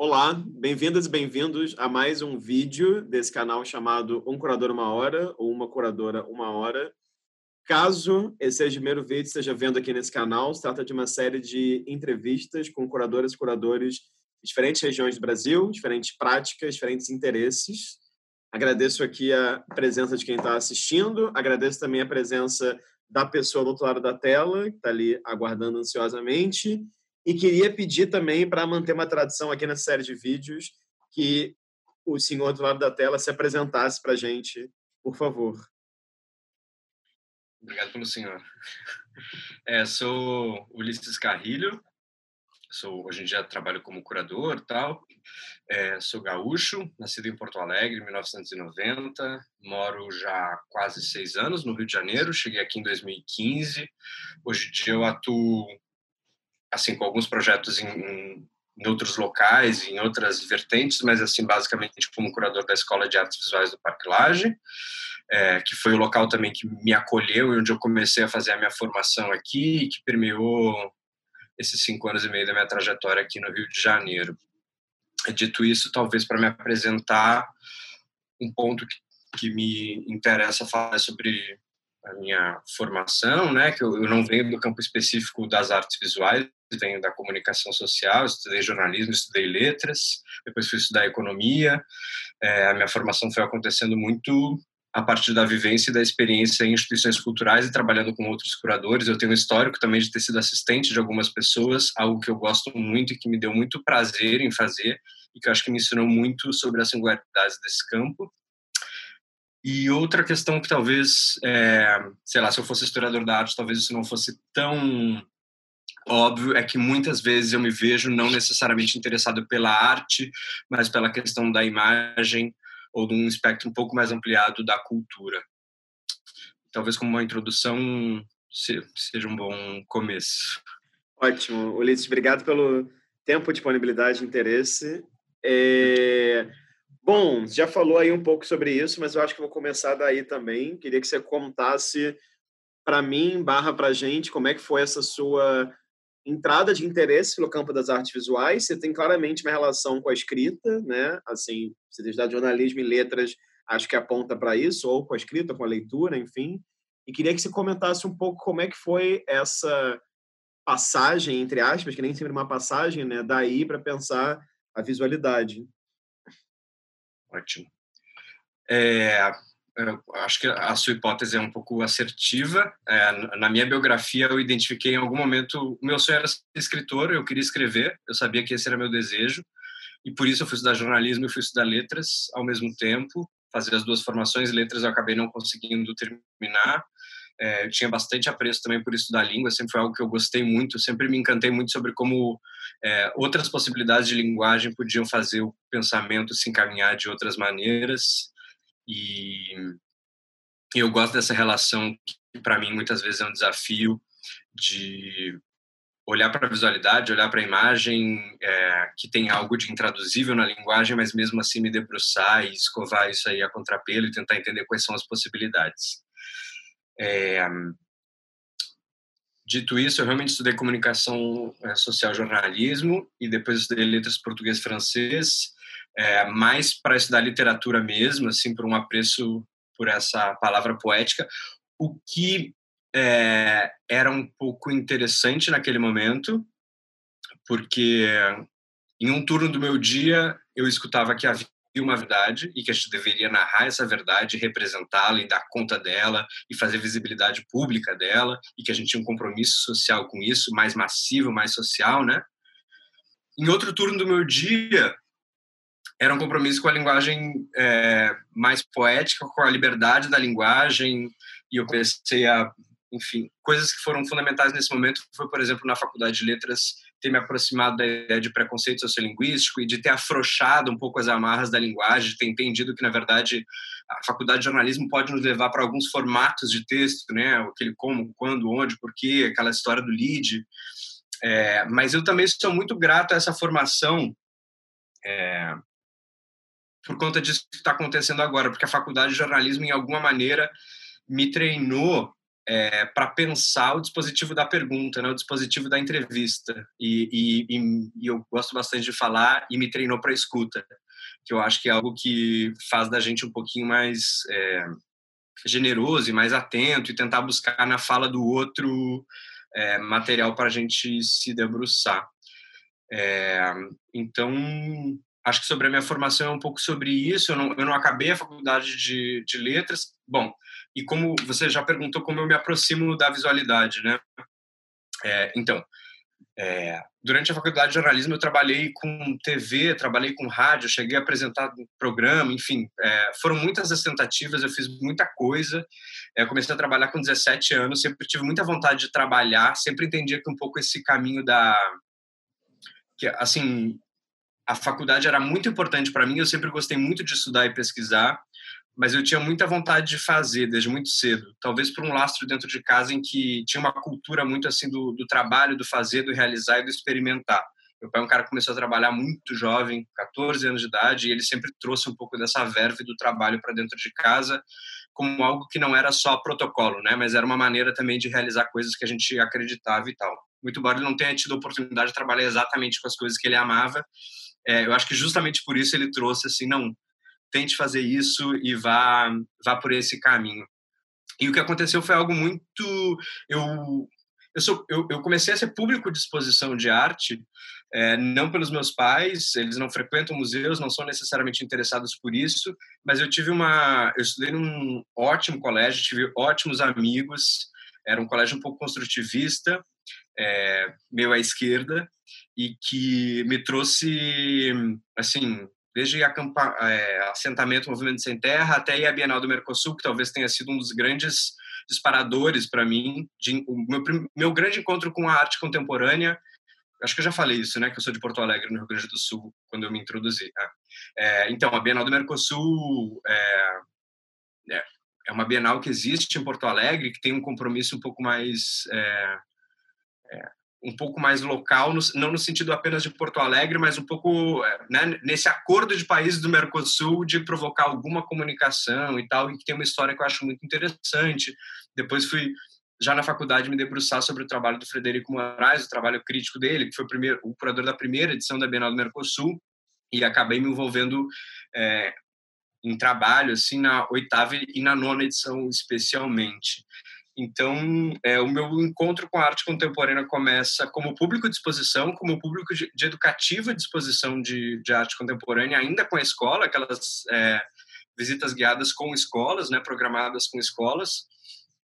Olá, bem-vindas e bem-vindos a mais um vídeo desse canal chamado Um Curador Uma Hora ou Uma Curadora Uma Hora. Caso esse seja o primeiro vídeo que esteja vendo aqui nesse canal, se trata de uma série de entrevistas com curadoras e curadores de diferentes regiões do Brasil, diferentes práticas, diferentes interesses. Agradeço aqui a presença de quem está assistindo, agradeço também a presença da pessoa do outro lado da tela, que está ali aguardando ansiosamente, e queria pedir também, para manter uma tradição aqui nessa série de vídeos, que o senhor do lado da tela se apresentasse para a gente, por favor. Obrigado pelo senhor. É, sou Ulisses Carrilho, sou hoje em dia trabalho como curador tal. É, sou gaúcho, nascido em Porto Alegre em 1990, moro já há quase seis anos no Rio de Janeiro, cheguei aqui em 2015. Hoje em dia eu atuo assim com alguns projetos em, em, outros locais, em outras vertentes, mas assim basicamente como curador da Escola de Artes Visuais do Parque Lage, é, que foi o local também que me acolheu e onde eu comecei a fazer a minha formação aqui, que permeou esses cinco anos e meio da minha trajetória aqui no Rio de Janeiro. Dito isso, talvez para me apresentar um ponto que, que me interessa falar sobre a minha formação, né, que eu, eu não venho do campo específico das artes visuais, venho da comunicação social, estudei jornalismo, estudei letras, depois fui estudar economia. É, a minha formação foi acontecendo muito a partir da vivência e da experiência em instituições culturais e trabalhando com outros curadores. Eu tenho um histórico também de ter sido assistente de algumas pessoas, algo que eu gosto muito e que me deu muito prazer em fazer e que eu acho que me ensinou muito sobre as singularidades desse campo. E outra questão que talvez, é, sei lá, se eu fosse historiador da arte, talvez isso não fosse tão óbvio, é que muitas vezes eu me vejo não necessariamente interessado pela arte, mas pela questão da imagem ou de um espectro um pouco mais ampliado da cultura. Talvez como uma introdução seja um bom começo. Ótimo. Ulisses, obrigado pelo tempo, disponibilidade interesse. É... Bom, já falou aí um pouco sobre isso, mas eu acho que vou começar daí também. Queria que você contasse para mim, barra para gente, como é que foi essa sua entrada de interesse pelo campo das artes visuais. Você tem claramente uma relação com a escrita, né? Assim, você estudar jornalismo e letras, acho que aponta para isso, ou com a escrita, com a leitura, enfim. E queria que você comentasse um pouco como é que foi essa passagem, entre aspas, que nem sempre uma passagem, né? Daí para pensar a visualidade. Ótimo. É, acho que a sua hipótese é um pouco assertiva. É, na minha biografia, eu identifiquei em algum momento o meu sonho era ser escritor, eu queria escrever, eu sabia que esse era meu desejo, e por isso eu fui estudar jornalismo e fui estudar letras ao mesmo tempo, fazer as duas formações. Letras eu acabei não conseguindo terminar. É, tinha bastante apreço também por estudar língua, sempre foi algo que eu gostei muito, sempre me encantei muito sobre como é, outras possibilidades de linguagem podiam fazer o pensamento se encaminhar de outras maneiras. E eu gosto dessa relação que, para mim, muitas vezes é um desafio de olhar para a visualidade, olhar para a imagem, é, que tem algo de intraduzível na linguagem, mas mesmo assim me debruçar e escovar isso aí a contrapelo e tentar entender quais são as possibilidades. É, dito isso, eu realmente estudei comunicação é, social jornalismo e depois estudei letras português francês, é, mais para estudar literatura mesmo, assim, por um apreço por essa palavra poética, o que é, era um pouco interessante naquele momento, porque em um turno do meu dia eu escutava que havia uma verdade e que a gente deveria narrar essa verdade, representá-la e dar conta dela e fazer visibilidade pública dela e que a gente tinha um compromisso social com isso, mais massivo, mais social, né? Em outro turno do meu dia, era um compromisso com a linguagem é, mais poética, com a liberdade da linguagem, e eu comecei a, enfim, coisas que foram fundamentais nesse momento foi, por exemplo, na faculdade de letras, ter me aproximado da ideia de preconceito sociolinguístico e de ter afrouxado um pouco as amarras da linguagem, de ter entendido que, na verdade, a faculdade de jornalismo pode nos levar para alguns formatos de texto, né? Aquele como, quando, onde, porquê, aquela história do lead. É, mas eu também sou muito grato a essa formação é, por conta disso que está acontecendo agora, porque a faculdade de jornalismo, em alguma maneira, me treinou é, para pensar o dispositivo da pergunta, né, o dispositivo da entrevista. E, e, e, eu gosto bastante de falar e me treinou para escuta, que eu acho que é algo que faz da gente um pouquinho mais é, generoso e mais atento e tentar buscar na fala do outro é, material para a gente se debruçar. É, então, acho que sobre a minha formação é um pouco sobre isso. Eu não, eu não acabei a faculdade de, de letras. Bom, e como você já perguntou, como eu me aproximo da visualidade, né? É, então, é, durante a faculdade de jornalismo eu trabalhei com TV, trabalhei com rádio, cheguei a apresentar programa, enfim, é, foram muitas as tentativas, eu fiz muita coisa. É, comecei a trabalhar com 17 anos, sempre tive muita vontade de trabalhar, sempre entendia que um pouco esse caminho da que assim a faculdade era muito importante para mim, eu sempre gostei muito de estudar e pesquisar mas eu tinha muita vontade de fazer desde muito cedo. Talvez por um lastro dentro de casa em que tinha uma cultura muito assim do, do trabalho, do fazer, do realizar e do experimentar. Meu pai é um cara que começou a trabalhar muito jovem, 14 anos de idade, e ele sempre trouxe um pouco dessa verve do trabalho para dentro de casa, como algo que não era só protocolo, né? Mas era uma maneira também de realizar coisas que a gente acreditava e tal. Muito embora ele não tenha tido a oportunidade de trabalhar exatamente com as coisas que ele amava, é, eu acho que justamente por isso ele trouxe assim, não, tente fazer isso e vá, vá por esse caminho. E o que aconteceu foi algo muito. Eu, eu, sou, eu, eu comecei a ser público de exposição de arte, é, não pelos meus pais, eles não frequentam museus, não são necessariamente interessados por isso, mas eu tive uma. Eu estudei num ótimo colégio, tive ótimos amigos, era um colégio um pouco construtivista, é, meio à esquerda, e que me trouxe, assim, desde acampa, é, assentamento Movimento Sem Terra até a Bienal do Mercosul, que talvez tenha sido um dos grandes disparadores para mim, de, o meu, meu grande encontro com a arte contemporânea, acho que eu já falei isso, né, que eu sou de Porto Alegre, no Rio Grande do Sul, quando eu me introduzi. Né? É, então, a Bienal do Mercosul é, é, é, uma Bienal que existe em Porto Alegre, que tem um compromisso um pouco mais é, é um pouco mais local, não no sentido apenas de Porto Alegre, mas um pouco é, né, nesse acordo de países do Mercosul de provocar alguma comunicação e tal, e que tem uma história que eu acho muito interessante. Depois fui já na faculdade me debruçar sobre o trabalho do Frederico Moraes, o trabalho crítico dele, que foi o, primeiro, o curador da primeira edição da Bienal do Mercosul, e acabei me envolvendo é, em trabalho assim na oitava e na nona edição especialmente. Então, é, o meu encontro com a arte contemporânea começa como público de exposição, como público de, de educativa de exposição de, de, arte contemporânea, ainda com a escola, aquelas é, visitas guiadas com escolas, né, programadas com escolas.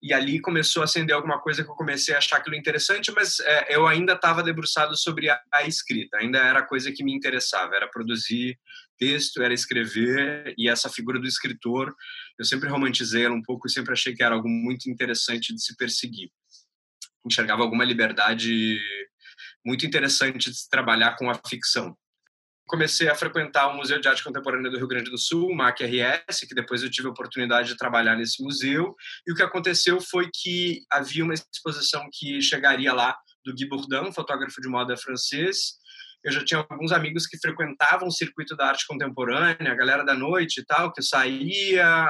E ali começou a acender alguma coisa que eu comecei a achar aquilo interessante, mas é, eu ainda estava debruçado sobre a, a escrita, ainda era a coisa que me interessava, era produzir texto, era escrever, e essa figura do escritor, eu sempre romantizei ela um pouco e sempre achei que era algo muito interessante de se perseguir. Enxergava alguma liberdade muito interessante de se trabalhar com a ficção. Comecei a frequentar o Museu de Arte Contemporânea do Rio Grande do Sul, o MAC-RS, que depois eu tive a oportunidade de trabalhar nesse museu, e o que aconteceu foi que havia uma exposição que chegaria lá do Guy Bourdin, fotógrafo de moda francês, eu já tinha alguns amigos que frequentavam o circuito da arte contemporânea, a galera da noite e tal, que saía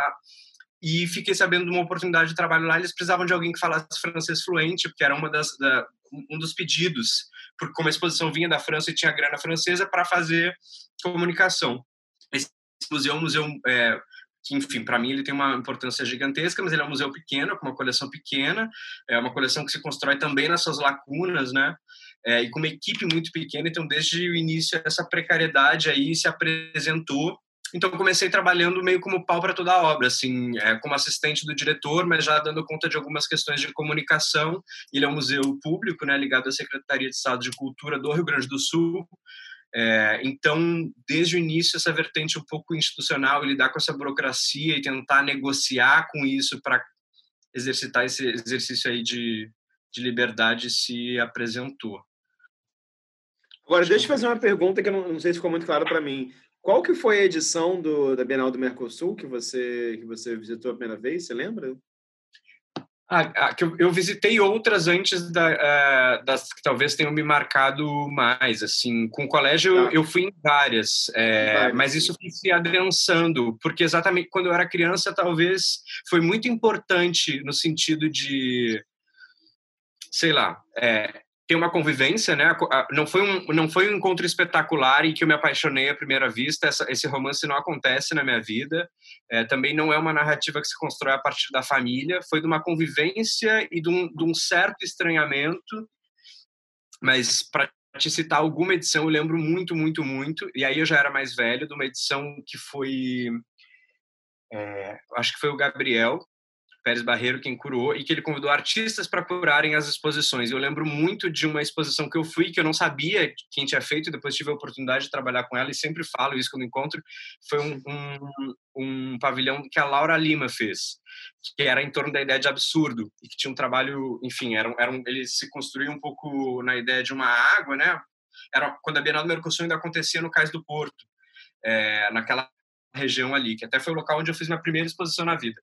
e fiquei sabendo de uma oportunidade de trabalho lá. Eles precisavam de alguém que falasse francês fluente, porque era uma das da, um dos pedidos, porque como a exposição vinha da França e tinha grana francesa para fazer comunicação. Esse museu é museu é, que, enfim, para mim ele tem uma importância gigantesca, mas ele é um museu pequeno, com uma coleção pequena, é uma coleção que se constrói também nas suas lacunas, né? É, e com uma equipe muito pequena, então desde o início essa precariedade aí se apresentou. Então comecei trabalhando meio como pau para toda a obra, assim, é, como assistente do diretor, mas já dando conta de algumas questões de comunicação. Ele é um museu público, né, ligado à Secretaria de Estado de Cultura do Rio Grande do Sul. É, então, desde o início, essa vertente um pouco institucional, lidar com essa burocracia e tentar negociar com isso para exercitar esse exercício aí de, de liberdade se apresentou. Agora, deixa eu fazer uma pergunta que eu não, não sei se ficou muito claro para mim. Qual que foi a edição do, da Bienal do Mercosul que você, que você visitou a primeira vez? Você lembra? Ah, ah, eu, eu, visitei outras antes da, uh, das que talvez tenham me marcado mais. Assim, com o colégio eu, tá. eu fui em várias, é, mas isso foi se adensando, porque exatamente quando eu era criança talvez foi muito importante no sentido de, sei lá, é, ter uma convivência, né? Não foi um não foi um encontro espetacular em que eu me apaixonei à primeira vista. Essa, esse romance não acontece na minha vida. É, também não é uma narrativa que se constrói a partir da família. Foi de uma convivência e de um, de um certo estranhamento. Mas para te citar alguma edição, eu lembro muito, muito, muito. E aí eu já era mais velho de uma edição que foi é, acho que foi o Gabriel Pérez Barreiro quem curou e que ele convidou artistas para curarem as exposições. Eu lembro muito de uma exposição que eu fui que eu não sabia quem tinha feito, depois tive a oportunidade de trabalhar com ela e sempre falo isso quando encontro. Foi um, um, um pavilhão que a Laura Lima fez, que era em torno da ideia de absurdo e que tinha um trabalho, enfim, era, era um, ele se construía um pouco na ideia de uma água, né? Era quando a Bienal do Mercosul ainda acontecia no Cais do Porto, é, naquela região ali, que até foi o local onde eu fiz minha primeira exposição na vida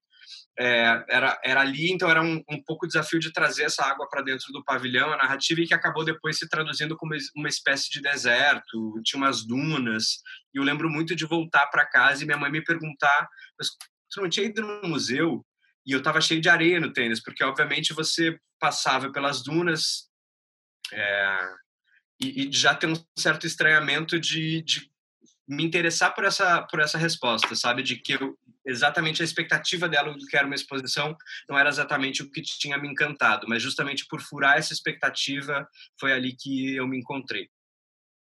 é, era, era ali, então era um, um pouco desafio de trazer essa água para dentro do pavilhão, a narrativa, e que acabou depois se traduzindo como uma espécie de deserto, tinha umas dunas, e eu lembro muito de voltar para casa e minha mãe me perguntar, mas tu não tinha ido no museu? E eu estava cheio de areia no tênis, porque obviamente você passava pelas dunas é, e, e, já tem um certo estranhamento de, de me interessar por essa por essa resposta, sabe, de que eu exatamente a expectativa dela do que era uma exposição não era exatamente o que tinha me encantado, mas justamente por furar essa expectativa foi ali que eu me encontrei.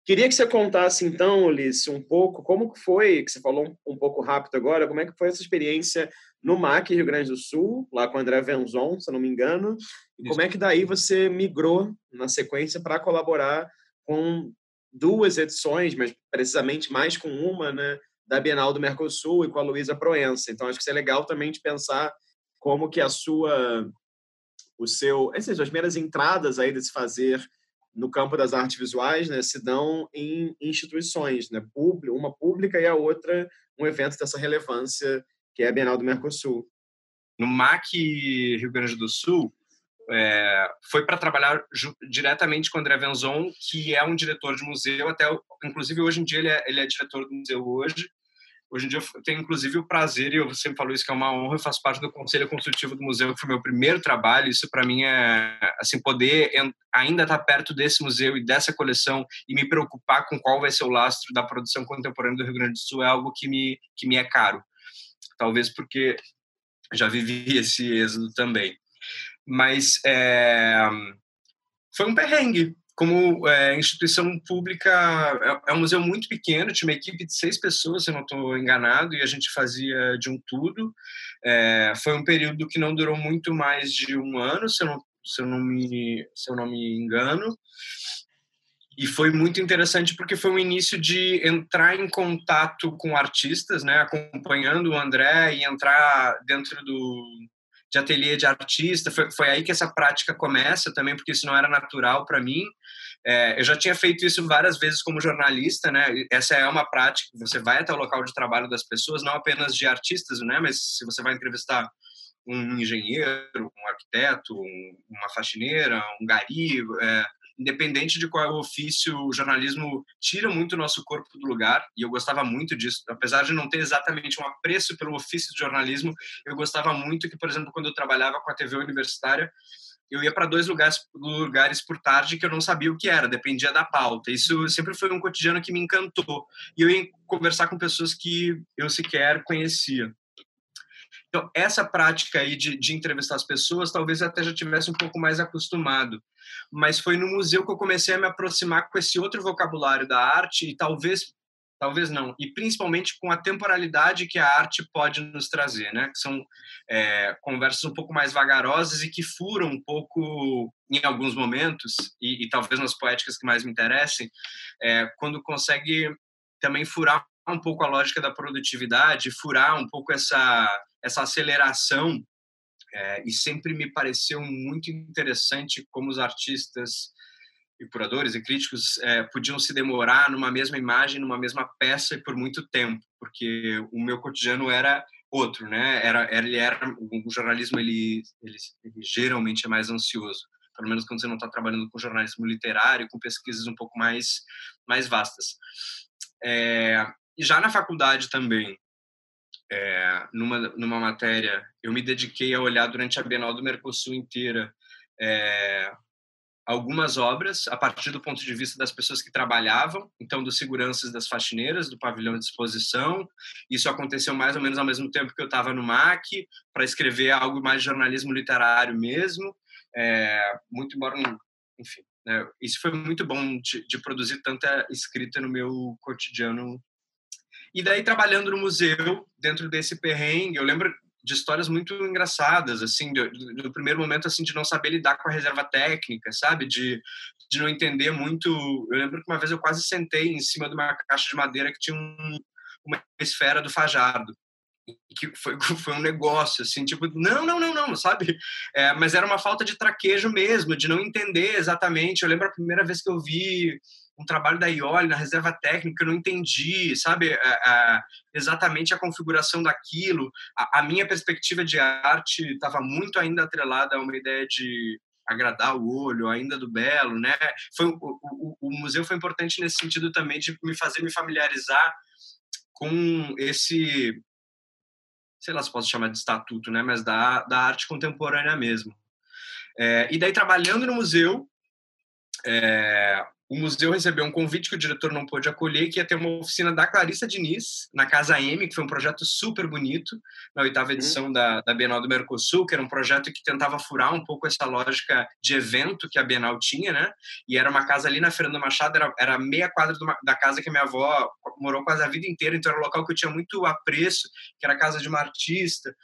Queria que você contasse então, Ulisses, um pouco como que foi, que você falou um pouco rápido agora, como é que foi essa experiência no MAC Rio Grande do Sul, lá com o André Venzon, se eu não me engano, e como é que daí você migrou na sequência para colaborar com duas edições, mas precisamente mais com uma, né, da Bienal do Mercosul e com a Luísa Proença. Então, acho que isso é legal também de pensar como que a sua, o seu, essas as primeiras entradas aí desse fazer no campo das artes visuais, né, se dão em instituições, né, uma pública e a outra um evento dessa relevância que é a Bienal do Mercosul. No MAC Rio Grande do Sul, é, foi para trabalhar diretamente com André Venzon, que é um diretor de museu, até inclusive hoje em dia ele é, ele é diretor do museu hoje, Hoje em dia eu tenho inclusive o prazer, e eu sempre falo isso que é uma honra, eu faço parte do conselho consultivo do museu, que foi meu primeiro trabalho. Isso para mim é assim poder ainda estar tá perto desse museu e dessa coleção e me preocupar com qual vai ser o lastro da produção contemporânea do Rio Grande do Sul é algo que me que me é caro. Talvez porque já vivi esse êxodo também. Mas é, foi um perrengue, como é, instituição pública, é, é, um museu muito pequeno, tinha uma equipe de seis pessoas, se eu não estou enganado, e a gente fazia de um tudo. É, foi um período que não durou muito mais de um ano, se eu não, se eu não, me, se eu não me engano. E foi muito interessante porque foi um início de entrar em contato com artistas, né, acompanhando o André e entrar dentro do, de ateliê de artista. Foi, foi aí que essa prática começa também, porque isso não era natural para mim. É, eu já tinha feito isso várias vezes como jornalista, né? Essa é uma prática. Você vai até o local de trabalho das pessoas, não apenas de artistas, né? Mas se você vai entrevistar um engenheiro, um arquiteto, um, uma faxineira, um gari, é, independente de qual é o ofício, o jornalismo tira muito o nosso corpo do lugar, e eu gostava muito disso. Apesar de não ter exatamente um apreço pelo ofício de jornalismo, eu gostava muito que, por exemplo, quando eu trabalhava com a TV universitária, eu ia para dois lugares, lugares por tarde que eu não sabia o que era, dependia da pauta. Isso sempre foi um cotidiano que me encantou. E eu ia conversar com pessoas que eu sequer conhecia. Então, essa prática aí de, de entrevistar as pessoas, talvez até já tivesse um pouco mais acostumado. Mas foi no museu que eu comecei a me aproximar com esse outro vocabulário da arte e talvez talvez não e principalmente com a temporalidade que a arte pode nos trazer né são é, conversas um pouco mais vagarosas e que furam um pouco em alguns momentos e, e talvez nas poéticas que mais me interessem é, quando consegue também furar um pouco a lógica da produtividade furar um pouco essa essa aceleração é, e sempre me pareceu muito interessante como os artistas e curadores e críticos é, podiam se demorar numa mesma imagem, numa mesma peça e por muito tempo, porque o meu cotidiano era outro, né? Era, ele era o jornalismo ele, ele, ele geralmente é mais ansioso, pelo menos quando você não está trabalhando com jornalismo literário, com pesquisas um pouco mais mais vastas. É, e já na faculdade também, é, numa numa matéria, eu me dediquei a olhar durante a Bienal do Mercosul inteira é, algumas obras a partir do ponto de vista das pessoas que trabalhavam, então dos seguranças das faxineiras do pavilhão de exposição. Isso aconteceu mais ou menos ao mesmo tempo que eu estava no MAC para escrever algo mais de jornalismo literário mesmo. É, muito embora, enfim, né, isso foi muito bom de, de produzir tanta escrita no meu cotidiano. E daí trabalhando no museu, dentro desse perrengue, eu lembro de histórias muito engraçadas, assim, do, primeiro momento, assim, de não saber lidar com a reserva técnica, sabe? De, de não entender muito. Eu lembro que uma vez eu quase sentei em cima de uma caixa de madeira que tinha um, uma esfera do Fajardo que foi, foi um negócio, assim, tipo, não, não, não, não, sabe? É, mas era uma falta de traquejo mesmo, de não entender exatamente. Eu lembro a primeira vez que eu vi um trabalho da Ioli na reserva técnica, eu não entendi, sabe, a, a, exatamente a configuração daquilo. A, a minha perspectiva de arte estava muito ainda atrelada a uma ideia de agradar o olho, ainda do belo, né? Foi o, o, o museu foi importante nesse sentido também de me fazer me familiarizar com esse sei lá se posso chamar de estatuto, né? Mas da, da arte contemporânea mesmo. É, e daí trabalhando no museu, é, o museu recebeu um convite que o diretor não pôde acolher, que ia ter uma oficina da Clarissa Diniz, na Casa M, que foi um projeto super bonito, na oitava uhum. edição uhum. da, da Bienal do Mercosul, que era um projeto que tentava furar um pouco essa lógica de evento que a Bienal tinha, né? E era uma casa ali na Fernando Machado, era, era meia quadra da casa que a minha avó morou quase a vida inteira, então era um local que eu tinha muito apreço, que era a casa de uma artista,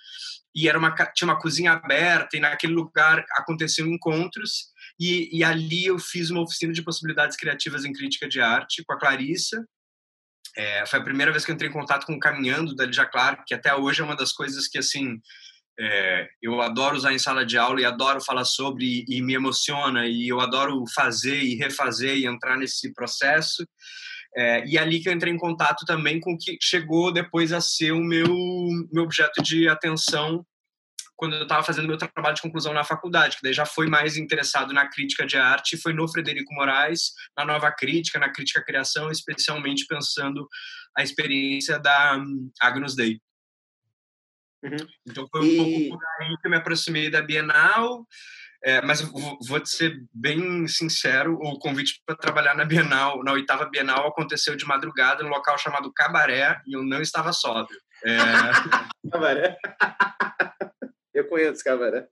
e era uma, tinha uma cozinha aberta, e naquele lugar aconteciam encontros, e, e, ali eu fiz uma oficina de possibilidades criativas em crítica de arte com a Clarissa. É, foi a primeira vez que eu entrei em contato com o Caminhando da Lidia Clark, que até hoje é uma das coisas que assim é, eu adoro usar em sala de aula e adoro falar sobre e, e me emociona e eu adoro fazer e refazer e entrar nesse processo. É, e ali que eu entrei em contato também com o que chegou depois a ser o meu, meu objeto de atenção quando eu estava fazendo meu trabalho de conclusão na faculdade, que daí já foi mais interessado na crítica de arte, foi no Frederico Moraes, na nova crítica, na crítica à criação, especialmente pensando a experiência da um, Agnus Dei. Uhum. Então foi um e... pouco por aí que eu me aproximei da Bienal, é, mas vou te ser bem sincero, o convite para trabalhar na Bienal, na oitava Bienal, aconteceu de madrugada num local chamado Cabaré e eu não estava sóbrio. É... Cabaré? Eu conheço Cabaré.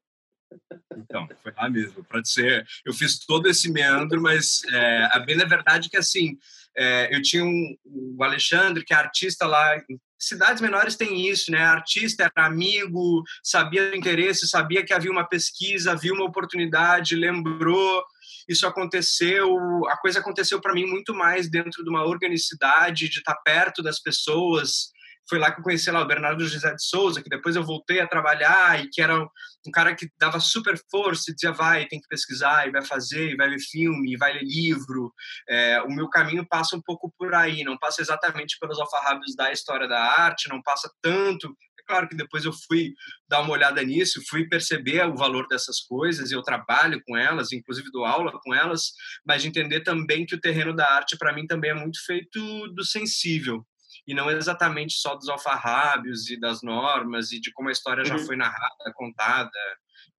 Então, foi lá mesmo. Pode ser. Eu fiz todo esse meandro, mas é, a bem é verdade que assim, é, eu tinha um, o Alexandre, que é artista lá. Cidades menores tem isso, né? Artista era amigo, sabia do interesse, sabia que havia uma pesquisa, havia uma oportunidade, lembrou. Isso aconteceu. A coisa aconteceu para mim muito mais dentro de uma organicidade, de estar perto das pessoas foi lá que eu conheci lá o Bernardo José de Souza, que depois eu voltei a trabalhar e que era um cara que dava super força e dizia vai, tem que pesquisar, e vai fazer, e vai ver filme, e vai ler livro. É, o meu caminho passa um pouco por aí, não passa exatamente pelos alfarrábios da história da arte, não passa tanto é claro que depois eu fui dar uma olhada nisso, fui perceber o valor dessas coisas, e eu trabalho com elas, inclusive dou aula com elas, mas de entender também que o terreno da arte, para mim, também é muito feito do sensível e não exatamente só dos alfarrábios e das normas e de como a história já uhum. foi narrada, contada,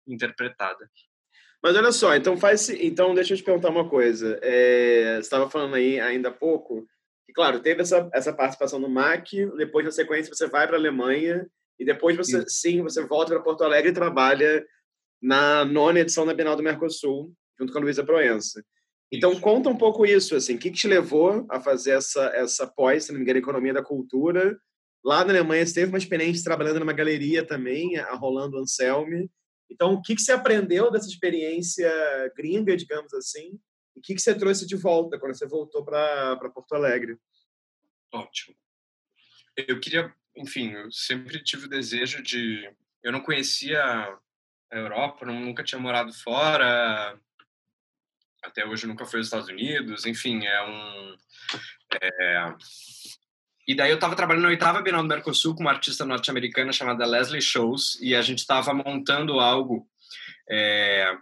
interpretada. Mas olha só, então faz, então deixa eu te perguntar uma coisa. É, você estava falando aí ainda há pouco que, claro, teve essa, essa participação no MAC, depois na sequência você vai para a Alemanha e depois você, sim, sim você volta para Porto Alegre e trabalha na nona edição da Bienal do Mercosul, junto com a Luísa Proença. Então, conta um pouco isso, assim, o que, que te levou a fazer essa, essa pós, se não me engano, Economia da Cultura? Lá na Alemanha, você teve uma experiência trabalhando numa galeria também, a Rolando Anselmi. Então, o que, que você aprendeu dessa experiência gringa, digamos assim? E o que, que você trouxe de volta quando você voltou para Porto Alegre? Ótimo. Eu queria, enfim, eu sempre tive o desejo de... Eu não conhecia a Europa, nunca tinha morado fora, até hoje nunca foi aos Estados Unidos, enfim, é um. É, e daí eu estava trabalhando na oitava Bienal do Mercosul com uma artista norte-americana chamada Leslie Shows e a gente estava montando algo. É,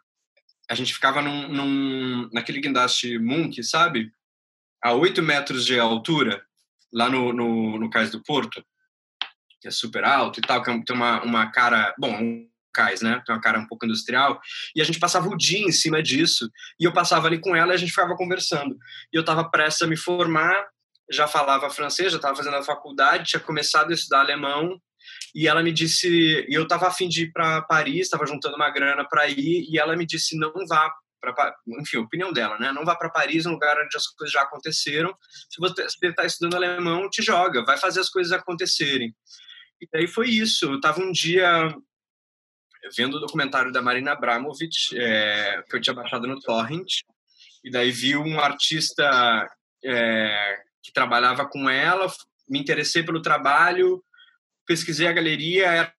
a gente ficava num, num, naquele guindaste Munk, sabe? A oito metros de altura, lá no, no, no Cais do Porto, que é super alto e tal, que é tem uma, uma cara... Bom, cais, né? Tem uma cara um pouco industrial. E a gente passava o dia em cima disso. E eu passava ali com ela e a gente ficava conversando. E eu estava prestes a me formar já falava francês, já estava fazendo a faculdade, tinha começado a estudar alemão, e ela me disse, e eu estava afim de ir para Paris, estava juntando uma grana para ir, e ela me disse não vá para, enfim, opinião dela, né? Não vá para Paris, um lugar onde as coisas já aconteceram. Se você está estudando alemão, te joga, vai fazer as coisas acontecerem. E aí foi isso. Eu estava um dia vendo o documentário da Marina Abramovic, é, que eu tinha baixado no Torrent, e daí vi um artista é, que trabalhava com ela, me interessei pelo trabalho, pesquisei a galeria, era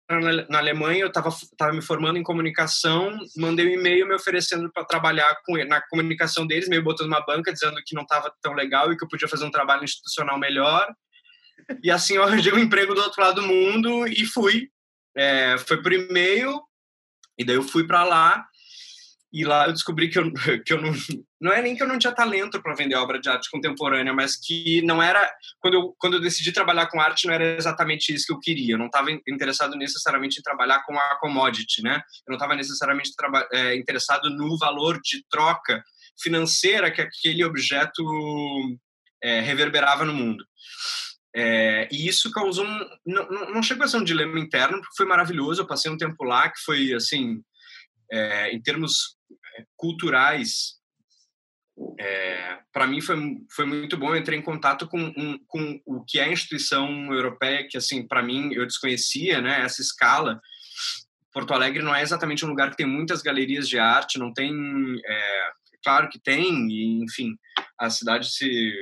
na Alemanha, eu estava tava me formando em comunicação, mandei um e-mail me oferecendo para trabalhar com, na comunicação deles, meio botando uma banca, dizendo que não estava tão legal e que eu podia fazer um trabalho institucional melhor. E assim eu arranjei um emprego do outro lado do mundo e fui. É, foi por e-mail, e daí eu fui para lá e lá eu descobri que eu, que eu não. Não é nem que eu não tinha talento para vender obra de arte contemporânea, mas que não era. Quando eu, quando eu decidi trabalhar com arte, não era exatamente isso que eu queria. Eu não estava interessado necessariamente em trabalhar com a commodity, né? Eu não estava necessariamente é, interessado no valor de troca financeira que aquele objeto é, reverberava no mundo. É, e isso causou um. Não, não chegou a ser um dilema interno, porque foi maravilhoso. Eu passei um tempo lá que foi, assim, é, em termos culturais, é, para mim foi, foi muito bom. Eu entrei em contato com, um, com o que é a instituição europeia, que assim para mim eu desconhecia, né? Essa escala. Porto Alegre não é exatamente um lugar que tem muitas galerias de arte, não tem, é, claro que tem, e, enfim, a cidade se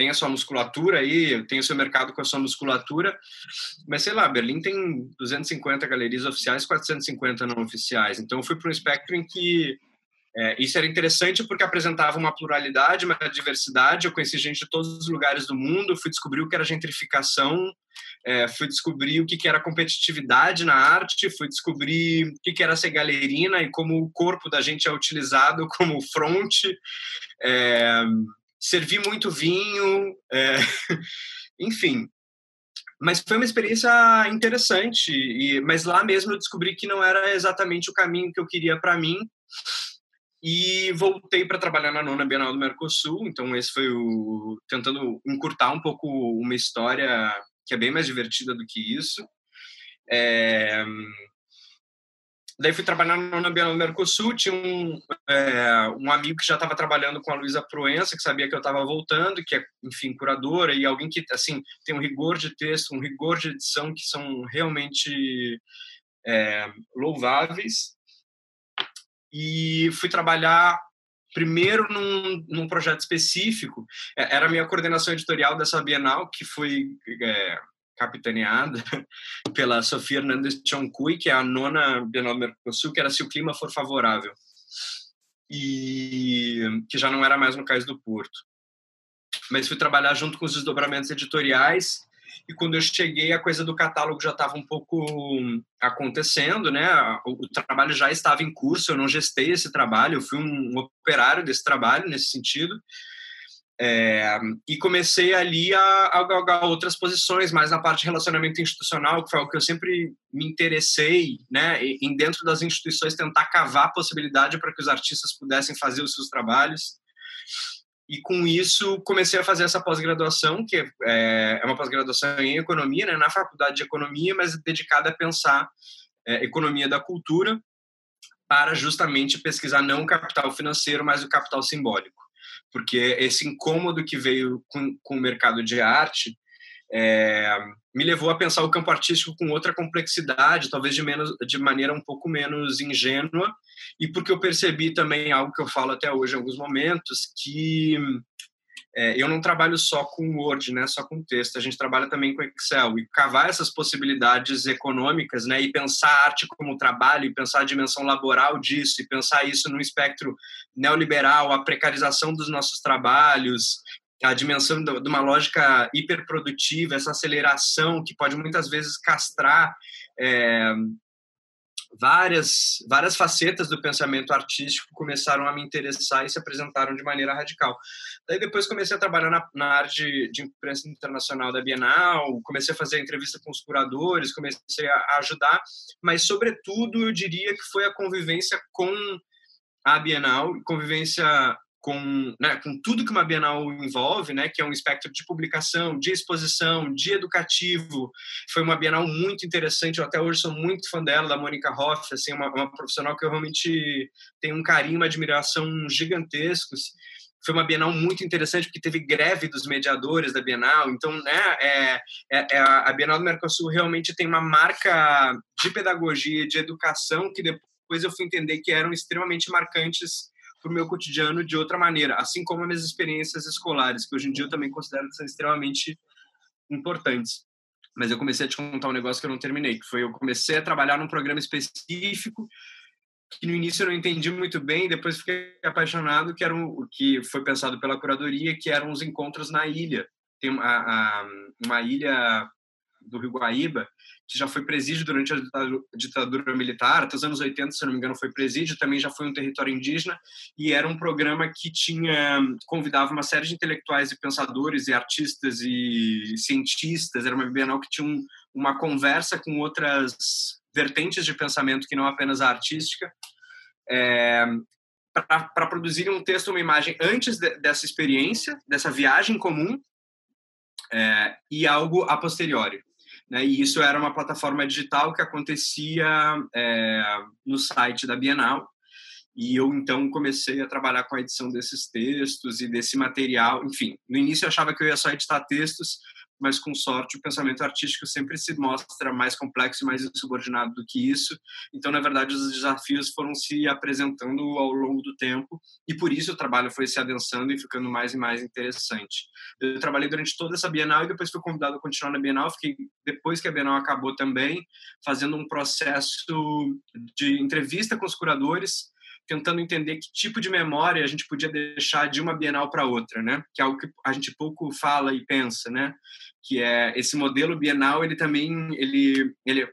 tem a sua musculatura aí, tem o seu mercado com a sua musculatura, mas sei lá, Berlim tem 250 galerias oficiais, 450 não oficiais. Então eu fui para um espectro em que é, isso era interessante porque apresentava uma pluralidade, uma diversidade. Eu conheci gente de todos os lugares do mundo, fui descobrir o que era gentrificação, é, fui descobrir o que, era competitividade na arte, fui descobrir o que era ser galerina e como o corpo da gente é utilizado como fronte. É, servi muito vinho, é, enfim. Mas foi uma experiência interessante, e, mas lá mesmo eu descobri que não era exatamente o caminho que eu queria para mim. E voltei para trabalhar na nona Bienal do Mercosul, então esse foi o tentando encurtar um pouco uma história que é bem mais divertida do que isso. É, Daí fui trabalhar na Bienal do Mercosul, tinha um, é, um amigo que já estava trabalhando com a Luísa Proença, que sabia que eu estava voltando, que é, enfim, curadora, e alguém que, assim, tem um rigor de texto, um rigor de edição que são realmente é, louváveis. E fui trabalhar primeiro num, num projeto específico, é, era a minha coordenação editorial dessa Bienal, que foi é, capitaneada pela Sofia Hernandes Choncuy, que é a nona Bienal do Mercosul, que era se o clima for favorável. E que já não era mais no Cais do Porto. Mas fui trabalhar junto com os desdobramentos editoriais e quando eu cheguei a coisa do catálogo já estava um pouco acontecendo, né? O, trabalho já estava em curso, eu não gestei esse trabalho, eu fui um operário desse trabalho nesse sentido. É, e comecei ali a, a galgar outras posições, mais na parte de relacionamento institucional, que foi algo que eu sempre me interessei, né, em dentro das instituições tentar cavar a possibilidade para que os artistas pudessem fazer os seus trabalhos. E com isso comecei a fazer essa pós-graduação, que é, é uma pós-graduação em economia, né, na faculdade de economia, mas dedicada a pensar é, economia da cultura, para justamente pesquisar não o capital financeiro, mas o capital simbólico porque esse incômodo que veio com, com o mercado de arte é, me levou a pensar o campo artístico com outra complexidade, talvez de, menos, de maneira um pouco menos ingênua, e porque eu percebi também algo que eu falo até hoje em alguns momentos, que é, eu não trabalho só com Word, né, só com texto, a gente trabalha também com Excel. E cavar essas possibilidades econômicas, né, e pensar a arte como trabalho, e pensar a dimensão laboral disso, e pensar isso no espectro neoliberal, a precarização dos nossos trabalhos, a dimensão de uma lógica hiperprodutiva, essa aceleração que pode muitas vezes castrar é, várias, várias facetas do pensamento artístico começaram a me interessar e se apresentaram de maneira radical. Daí depois comecei a trabalhar na, na área de, de, imprensa internacional da Bienal, comecei a fazer entrevista com os curadores, comecei a, a ajudar, mas sobretudo eu diria que foi a convivência com a Bienal, convivência com, né, com tudo que uma Bienal envolve, né, que é um espectro de publicação, de exposição, de educativo. Foi uma Bienal muito interessante, eu até hoje sou muito fã dela, da Mônica Hoff, assim, uma, uma profissional que eu realmente tenho um carinho, uma admiração gigantescos. Foi uma Bienal muito interessante porque teve greve dos mediadores da Bienal, então, né, é, é, é a Bienal do Mercosul realmente tem uma marca de pedagogia, de educação que depois eu fui entender que eram extremamente marcantes para o meu cotidiano de outra maneira, assim como as minhas experiências escolares, que hoje em dia eu também considero que são extremamente importantes. Mas eu comecei a te contar um negócio que eu não terminei, que foi eu comecei a trabalhar num programa específico que no início eu não entendi muito bem, depois fiquei apaixonado, que era o que foi pensado pela curadoria, que eram os encontros na ilha. Tem uma, a, uma ilha do Rio Guaíba, que já foi presídio durante a ditadura militar, até os anos 80, se não me engano, foi presídio, também já foi um território indígena, e era um programa que tinha convidava uma série de intelectuais e pensadores e artistas e cientistas, era uma bienal que tinha um, uma conversa com outras vertentes de pensamento que não apenas a artística, é, para produzir um texto, uma imagem antes de, dessa experiência, dessa viagem comum, é, e algo a posteriori. Né? E isso era uma plataforma digital que acontecia é, no site da Bienal. E eu então comecei a trabalhar com a edição desses textos e desse material. Enfim, no início eu achava que eu ia só editar textos, mas com sorte o pensamento artístico sempre se mostra mais complexo e mais subordinado do que isso. Então, na verdade, os desafios foram se apresentando ao longo do tempo e por isso o trabalho foi se adensando e ficando mais e mais interessante. Eu trabalhei durante toda essa Bienal e depois fui convidado a continuar na Bienal. Fiquei depois que a Bienal acabou também fazendo um processo de entrevista com os curadores tentando entender que tipo de memória a gente podia deixar de uma Bienal para outra, né? Que é algo que a gente pouco fala e pensa, né? Que é esse modelo Bienal, ele também ele ele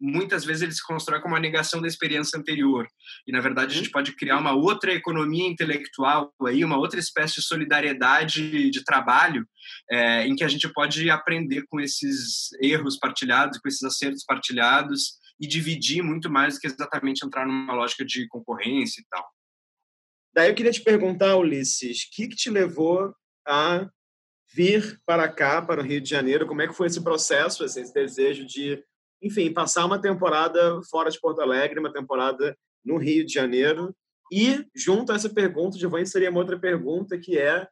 muitas vezes ele se constrói como uma negação da experiência anterior. E, na verdade, a gente pode criar uma outra economia intelectual, aí, uma outra espécie de solidariedade de trabalho, é, em que a gente pode aprender com esses erros partilhados, com esses acertos partilhados, e dividir muito mais do que exatamente entrar numa lógica de concorrência e tal. Daí eu queria te perguntar, Ulisses, o que, que te levou a vir para cá, para o Rio de Janeiro? Como é que foi esse processo, esse desejo de, enfim, passar uma temporada fora de Porto Alegre, uma temporada no Rio de Janeiro? E, junto a essa pergunta, vou inserir uma outra pergunta, que é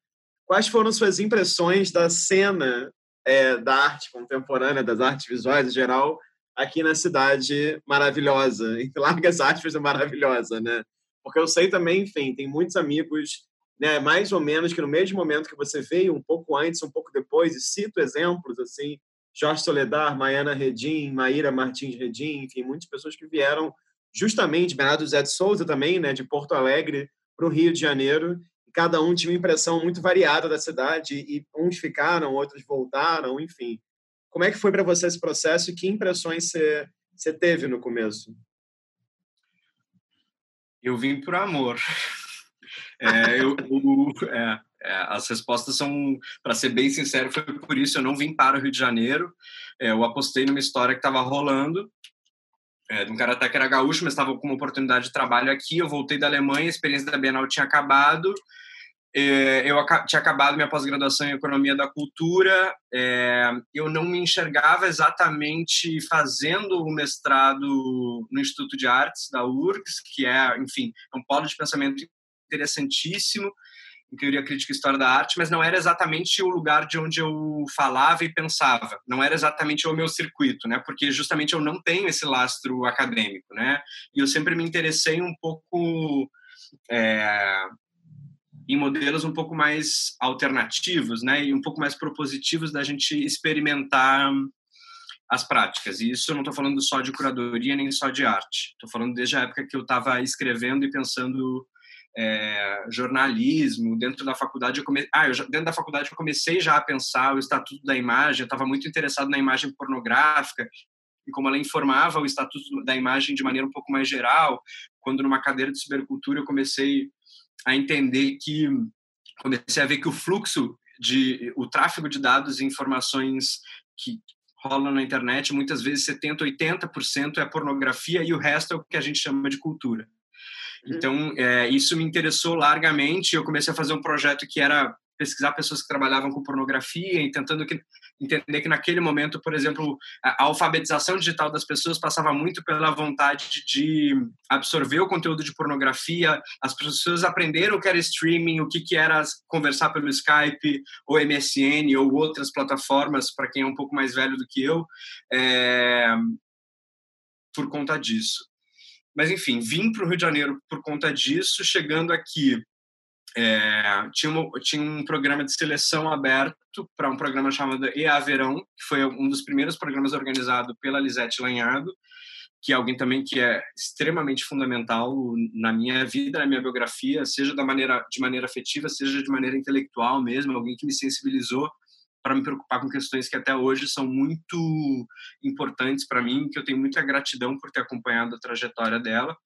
quais foram suas impressões da cena é, da arte contemporânea, das artes visuais em geral, aqui na cidade maravilhosa, entre largas aspas, é maravilhosa, né? Porque eu sei também, enfim, tem muitos amigos, né, mais ou menos que no mesmo momento que você veio, um pouco antes, um pouco depois, e cito exemplos, assim, Jorge Soledar, Maiana Redim, Maíra Martins Redim, enfim, muitas pessoas que vieram justamente, Bernardo Zé de Souza também, né, de Porto Alegre para o Rio de Janeiro, e cada um tinha uma impressão muito variada da cidade, e uns ficaram, outros voltaram, enfim. Como é que foi para você esse processo e que impressões você, teve no começo? Eu vim por amor. É, eu, é, é, as respostas são, para ser bem sincero, foi por isso. Eu não vim para o Rio de Janeiro. É, eu apostei numa história que estava rolando, é, de um cara até que era gaúcho, mas estava com uma oportunidade de trabalho aqui. Eu voltei da Alemanha, a experiência da Bienal tinha acabado eu tinha acabado minha pós-graduação em Economia da Cultura, é, eu não me enxergava exatamente fazendo o mestrado no Instituto de Artes da URGS, que é, enfim, é um polo de pensamento interessantíssimo, em teoria crítica e história da arte, mas não era exatamente o lugar de onde eu falava e pensava, não era exatamente o meu circuito, né? Porque justamente eu não tenho esse lastro acadêmico, né? E eu sempre me interessei um pouco é, em modelos um pouco mais alternativos, né, e um pouco mais propositivos da gente experimentar as práticas. E isso eu não estou falando só de curadoria nem só de arte. Estou falando desde a época que eu estava escrevendo e pensando é, jornalismo, dentro da faculdade eu comecei, ah, eu, dentro da faculdade eu comecei já a pensar o estatuto da imagem, eu estava muito interessado na imagem pornográfica e como ela informava o estatuto da imagem de maneira um pouco mais geral, quando numa cadeira de cibercultura eu comecei a entender que comecei a ver que o fluxo de o tráfego de dados e informações que rolam na internet, muitas vezes 70, 80% é pornografia e o resto é o que a gente chama de cultura. Uhum. Então, é, isso me interessou largamente. Eu comecei a fazer um projeto que era pesquisar pessoas que trabalhavam com pornografia e tentando que, entender que naquele momento, por exemplo, a, alfabetização digital das pessoas passava muito pela vontade de absorver o conteúdo de pornografia. As pessoas aprenderam o que era streaming, o que, que era conversar pelo Skype ou MSN ou outras plataformas, para quem é um pouco mais velho do que eu, é, por conta disso. Mas, enfim, vim para o Rio de Janeiro por conta disso, chegando aqui é, tinha, uma, tinha, um programa de seleção aberto para um programa chamado EA Verão, que foi um dos primeiros programas organizado pela Lisete Lanhado, que é alguém também que é extremamente fundamental na minha vida, na minha biografia, seja da maneira de maneira afetiva, seja de maneira intelectual mesmo, alguém que me sensibilizou para me preocupar com questões que até hoje são muito importantes para mim, que eu tenho muita gratidão por ter acompanhado a trajetória dela.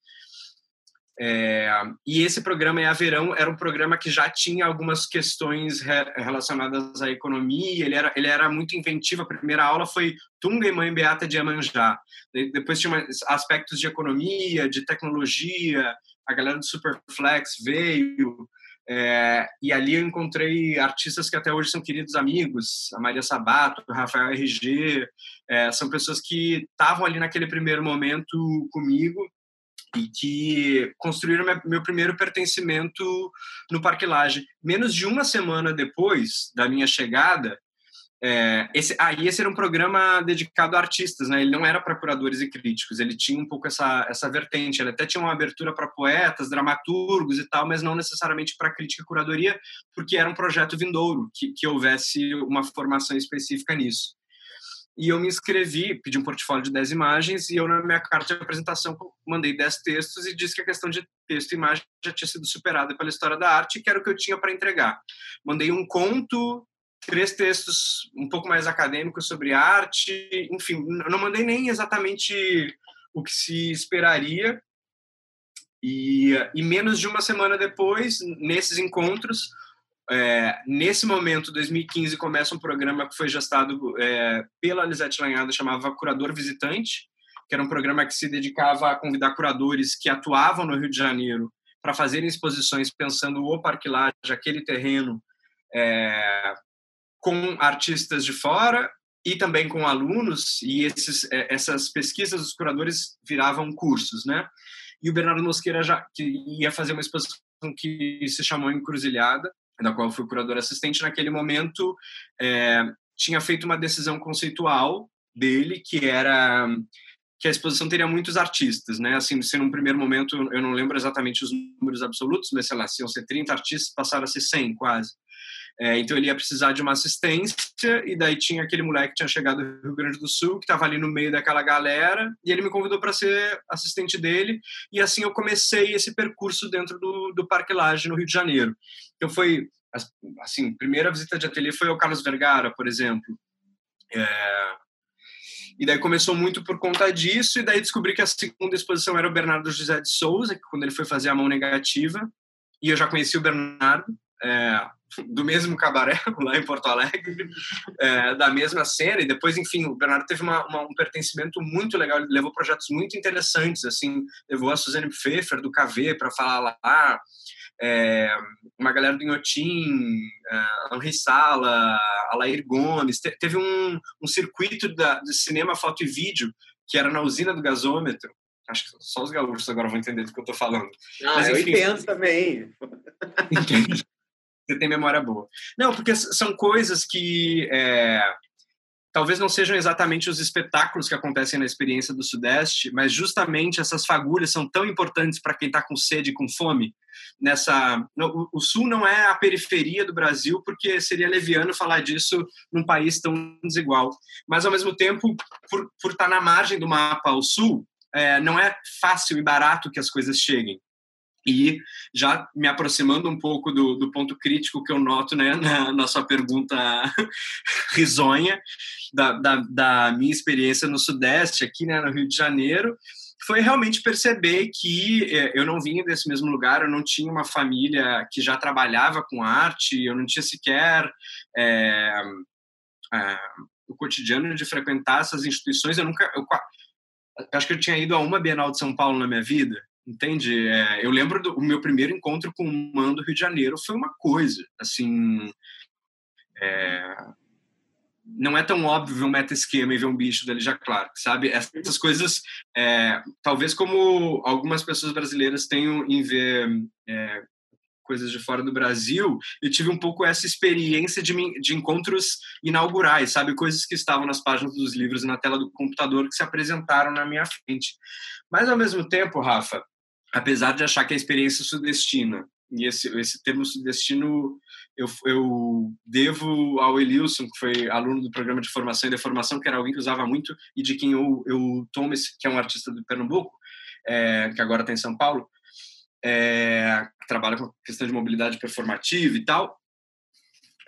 É, e esse programa EA Verão era um programa que já tinha algumas questões re, relacionadas à economia, ele era, ele era muito inventivo. A primeira aula foi Tunga e Mãe Beata de Amanjá. Depois tinha aspectos de economia, de tecnologia, a galera do Superflex veio. É, e ali eu encontrei artistas que até hoje são queridos amigos, a Maria Sabato, o Rafael RG, é, são pessoas que estavam ali naquele primeiro momento comigo e que construíram meu primeiro pertencimento no Parque Lage. Menos de uma semana depois da minha chegada, é, esse, ah, esse era um programa dedicado a artistas, né? Ele não era para curadores e críticos, ele tinha um pouco essa, essa vertente. Ele até tinha uma abertura para poetas, dramaturgos e tal, mas não necessariamente para crítica e curadoria, porque era um projeto vindouro, que, que houvesse uma formação específica nisso. E eu me inscrevi, pedi um portfólio de 10 imagens e eu, na minha carta de apresentação, mandei 10 textos e disse que a questão de texto e imagem já tinha sido superada pela história da arte, que era o que eu tinha para entregar. Mandei um conto, três textos um pouco mais acadêmicos sobre arte, enfim, não mandei nem exatamente o que se esperaria. E, e menos de uma semana depois, nesses encontros, é, nesse momento, 2015, começa um programa que foi gestado é, pela Lisete Lanhada, chamava Curador Visitante, que era um programa que se dedicava a convidar curadores que atuavam no Rio de Janeiro para fazerem exposições pensando o Parque Laje, aquele terreno, é, com artistas de fora e também com alunos, e esses, é, essas pesquisas dos curadores viravam cursos, né? E o Bernardo Mosqueira já que ia fazer uma exposição que se chamou Encruzilhada, da qual eu fui curador assistente, naquele momento é, tinha feito uma decisão conceitual dele, que era que a exposição teria muitos artistas, né? Assim, se num primeiro momento, eu não lembro exatamente os números absolutos, mas sei lá, se iam ser 30 artistas, passaram a ser 100 quase. É, então ele ia precisar de uma assistência e daí tinha aquele moleque que tinha chegado do Rio Grande do Sul, que estava ali no meio daquela galera, e ele me convidou para ser assistente dele, e assim eu comecei esse percurso dentro do, do Parque Lage, no Rio de Janeiro. Então foi assim, primeira visita de ateliê foi ao Carlos Vergara, por exemplo. É... E daí começou muito por conta disso, e daí descobri que a segunda exposição era o Bernardo José de Souza, que quando ele foi fazer a mão negativa, e eu já conheci o Bernardo, é, do mesmo cabaré, lá em Porto Alegre, é, da mesma cena, e depois, enfim, o Bernardo teve uma, uma, um pertencimento muito legal, ele levou projetos muito interessantes, assim, levou a Suzane Pfeffer, do KV, para falar lá, é, uma galera do Inhotim, uh, Henri Sala, Alair Gomes, te, teve um, um circuito da, de cinema, foto e vídeo, que era na usina do gasômetro, acho que só os gaúchos agora vão entender do que eu estou falando. Ah, Mas, enfim, eu entendo também. Você tem memória boa. Não, porque são coisas que é, talvez não sejam exatamente os espetáculos que acontecem na experiência do Sudeste, mas justamente essas fagulhas são tão importantes para quem está com sede e com fome. Nessa, o Sul não é a periferia do Brasil, porque seria leviano falar disso num país tão desigual. Mas, ao mesmo tempo, por, estar tá na margem do mapa ao Sul, é, não é fácil e barato que as coisas cheguem. E já me aproximando um pouco do, do ponto crítico que eu noto né, na, na sua pergunta risonha, da, da, da, minha experiência no Sudeste, aqui né, no Rio de Janeiro, foi realmente perceber que é, eu não vinha desse mesmo lugar, eu não tinha uma família que já trabalhava com arte, eu não tinha sequer é, é, o cotidiano de frequentar essas instituições. Eu nunca, eu, eu acho que eu tinha ido a uma Bienal de São Paulo na minha vida, entende? É, eu lembro do meu primeiro encontro com o Man do Rio de Janeiro foi uma coisa, assim, é, não é tão óbvio ver um meta-esquema e ver um bicho dele já claro, sabe? Essas coisas, é, talvez como algumas pessoas brasileiras tenham em ver é, coisas de fora do Brasil, eu tive um pouco essa experiência de, de encontros inaugurais, sabe? Coisas que estavam nas páginas dos livros e na tela do computador que se apresentaram na minha frente. Mas, ao mesmo tempo, Rafa, apesar de achar que a experiência sudestina, e esse, esse termo sudestino eu, eu devo ao Elilson, que foi aluno do programa de formação e deformação, que era alguém que usava muito, e de quem eu, eu tomo, esse, que é um artista do Pernambuco, é, que agora está em São Paulo, é, que trabalha com questão de mobilidade performativa e tal.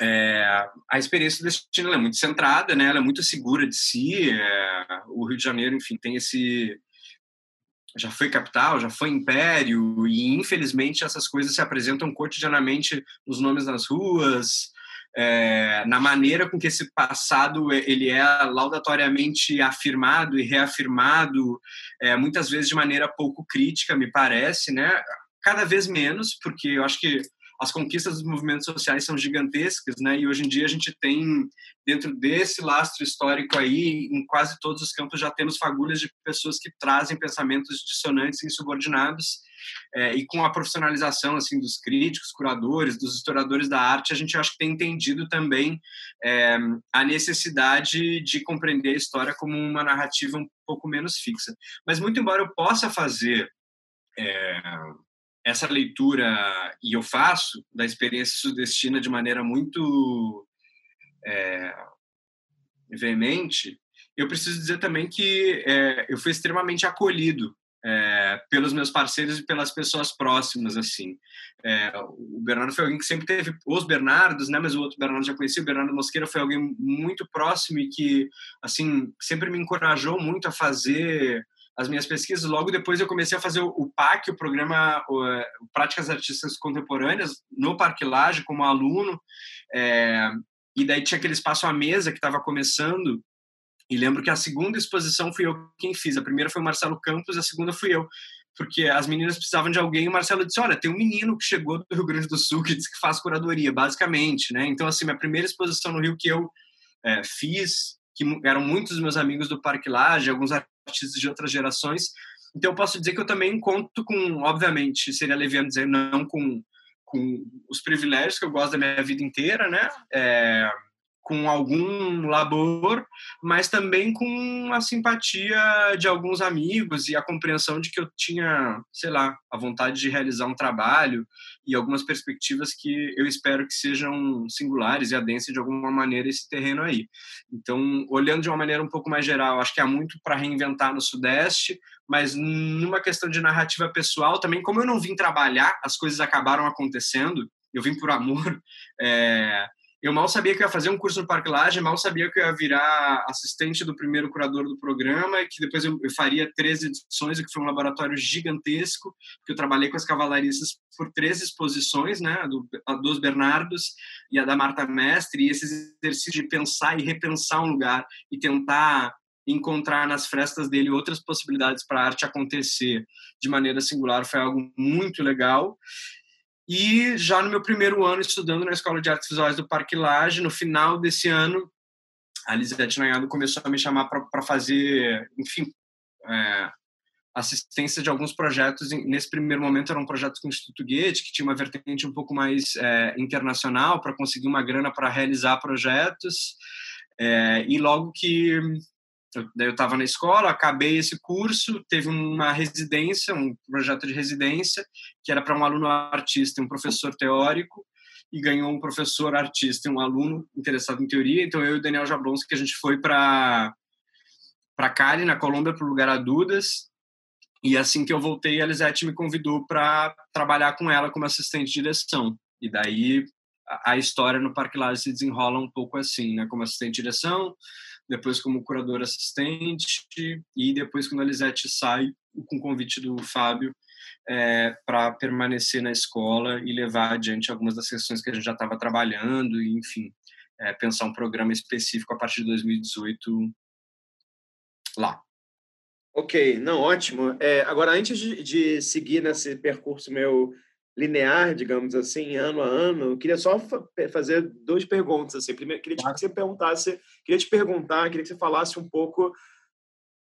É, a experiência destino é muito centrada, né? Ela é muito segura de si. É, o Rio de Janeiro, enfim, tem esse já foi capital, já foi império, e infelizmente essas coisas se apresentam cotidianamente nos nomes das ruas, é, na maneira com que esse passado ele é laudatoriamente afirmado e reafirmado, é, muitas vezes de maneira pouco crítica, me parece, né? Cada vez menos, porque eu acho que as conquistas dos movimentos sociais são gigantescas, né? E hoje em dia a gente tem, dentro desse lastro histórico aí, em quase todos os campos já temos fagulhas de pessoas que trazem pensamentos dissonantes e insubordinados. É, e com a profissionalização assim dos críticos, curadores, dos historiadores da arte, a gente acho que tem entendido também é, a necessidade de compreender a história como uma narrativa um pouco menos fixa. Mas muito embora eu possa fazer é, essa leitura, e eu faço, da experiência sudestina de maneira muito é, veemente, eu preciso dizer também que é, eu fui extremamente acolhido é, pelos meus parceiros e pelas pessoas próximas, assim. É, o Bernardo foi alguém que sempre teve os Bernardos, né? Mas o outro Bernardo já conhecia. O Bernardo Mosqueira foi alguém muito próximo e que, assim, sempre me encorajou muito a fazer as minhas pesquisas. Logo depois eu comecei a fazer o PAC, o programa o, Práticas Artísticas Contemporâneas, no Parque Laje, como aluno. É, e daí tinha aquele espaço à mesa que estava começando. E lembro que a segunda exposição fui eu quem fiz. A primeira foi o Marcelo Campos, a segunda fui eu. Porque as meninas precisavam de alguém e o Marcelo disse: Olha, tem um menino que chegou do Rio Grande do Sul que diz que faz curadoria, basicamente. Né? Então, assim, minha primeira exposição no Rio que eu é, fiz, que eram muitos dos meus amigos do Parque Laje, alguns artistas de outras gerações. Então, eu posso dizer que eu também conto com, obviamente, seria leviano dizer não com, com os privilégios que eu gosto da minha vida inteira, né? É, com algum labor, mas também com a simpatia de alguns amigos e a compreensão de que eu tinha, sei lá, a vontade de realizar um trabalho e algumas perspectivas que eu espero que sejam singulares e adensem de alguma maneira esse terreno aí. Então, olhando de uma maneira um pouco mais geral, acho que há muito para reinventar no Sudeste, mas numa questão de narrativa pessoal também, como eu não vim trabalhar, as coisas acabaram acontecendo, eu vim por amor, é, eu mal sabia que ia fazer um curso no Parque Laje, mal sabia que eu ia virar assistente do primeiro curador do programa, que depois eu, eu faria três edições, que foi um laboratório gigantesco, que eu trabalhei com as cavalaristas por três exposições, né, a, do, a dos Bernardos e a da Marta Mestre, e esse exercício de pensar e repensar um lugar e tentar encontrar nas frestas dele outras possibilidades para a arte acontecer de maneira singular foi algo muito legal. E já no meu primeiro ano estudando na Escola de Artes Visuais do Parque Lage, no final desse ano, a Lisete Nanhado começou a me chamar para fazer, enfim, é, assistência de alguns projetos. Nesse primeiro momento eram projetos com o Instituto Goethe, que tinha uma vertente um pouco mais é, internacional para conseguir uma grana para realizar projetos. É, e logo que eu, daí eu estava na escola, acabei esse curso, teve uma residência, um projeto de residência, que era para um aluno artista e um professor teórico, e ganhou um professor artista e um aluno interessado em teoria. Então eu e o Daniel Jablonski, a gente foi para para Cali, na Colômbia, para o lugar Adudas, E assim que eu voltei, a Elisete me convidou para trabalhar com ela como assistente de direção. E daí a, história no Parque Lage se desenrola um pouco assim, né? Como assistente de direção, depois como curador assistente e depois quando a Elisete sai com o convite do Fábio é, para permanecer na escola e levar adiante algumas das questões que a gente já estava trabalhando e enfim é, pensar um programa específico a partir de 2018 lá. Ok, não, ótimo. É, agora, antes de, de, seguir nesse percurso meu linear, digamos assim, ano a ano, eu queria só fa fazer duas perguntas. Assim. Primeiro, queria que você perguntasse, queria te perguntar, queria que você falasse um pouco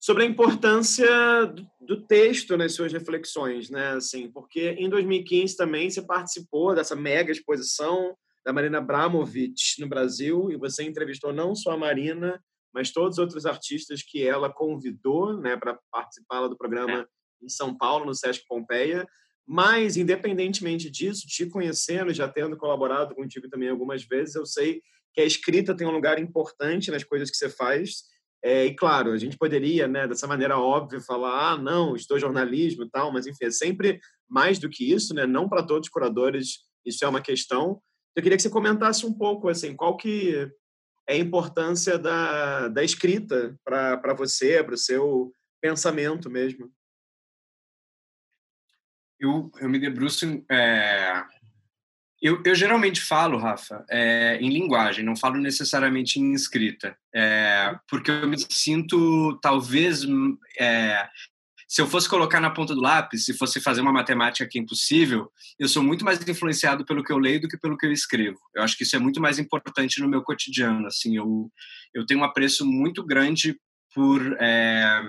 sobre a importância do, do, texto nas suas reflexões, né? Assim, porque em 2015 também você participou dessa mega exposição da Marina Abramovic no Brasil e você entrevistou não só a Marina, mas todos os outros artistas que ela convidou né, para participar do programa é. em São Paulo, no Sesc Pompeia. Mas, independentemente disso, te conhecendo, já tendo colaborado contigo também algumas vezes, eu sei que a escrita tem um lugar importante nas coisas que você faz. É, e, claro, a gente poderia, né, dessa maneira óbvia, falar: ah, não, estou jornalismo e tal, mas, enfim, é sempre mais do que isso, né? Não para todos os curadores isso é uma questão. Eu queria que você comentasse um pouco, assim, qual que é a importância da, da escrita para você, para o seu pensamento mesmo. Eu, eu me debruço. É... Eu, eu geralmente falo, Rafa, é, em linguagem, não falo necessariamente em escrita, é, porque eu me sinto, talvez, é, se eu fosse colocar na ponta do lápis, se fosse fazer uma matemática que é impossível, eu sou muito mais influenciado pelo que eu leio do que pelo que eu escrevo. Eu acho que isso é muito mais importante no meu cotidiano. Assim, eu eu tenho um apreço muito grande por é,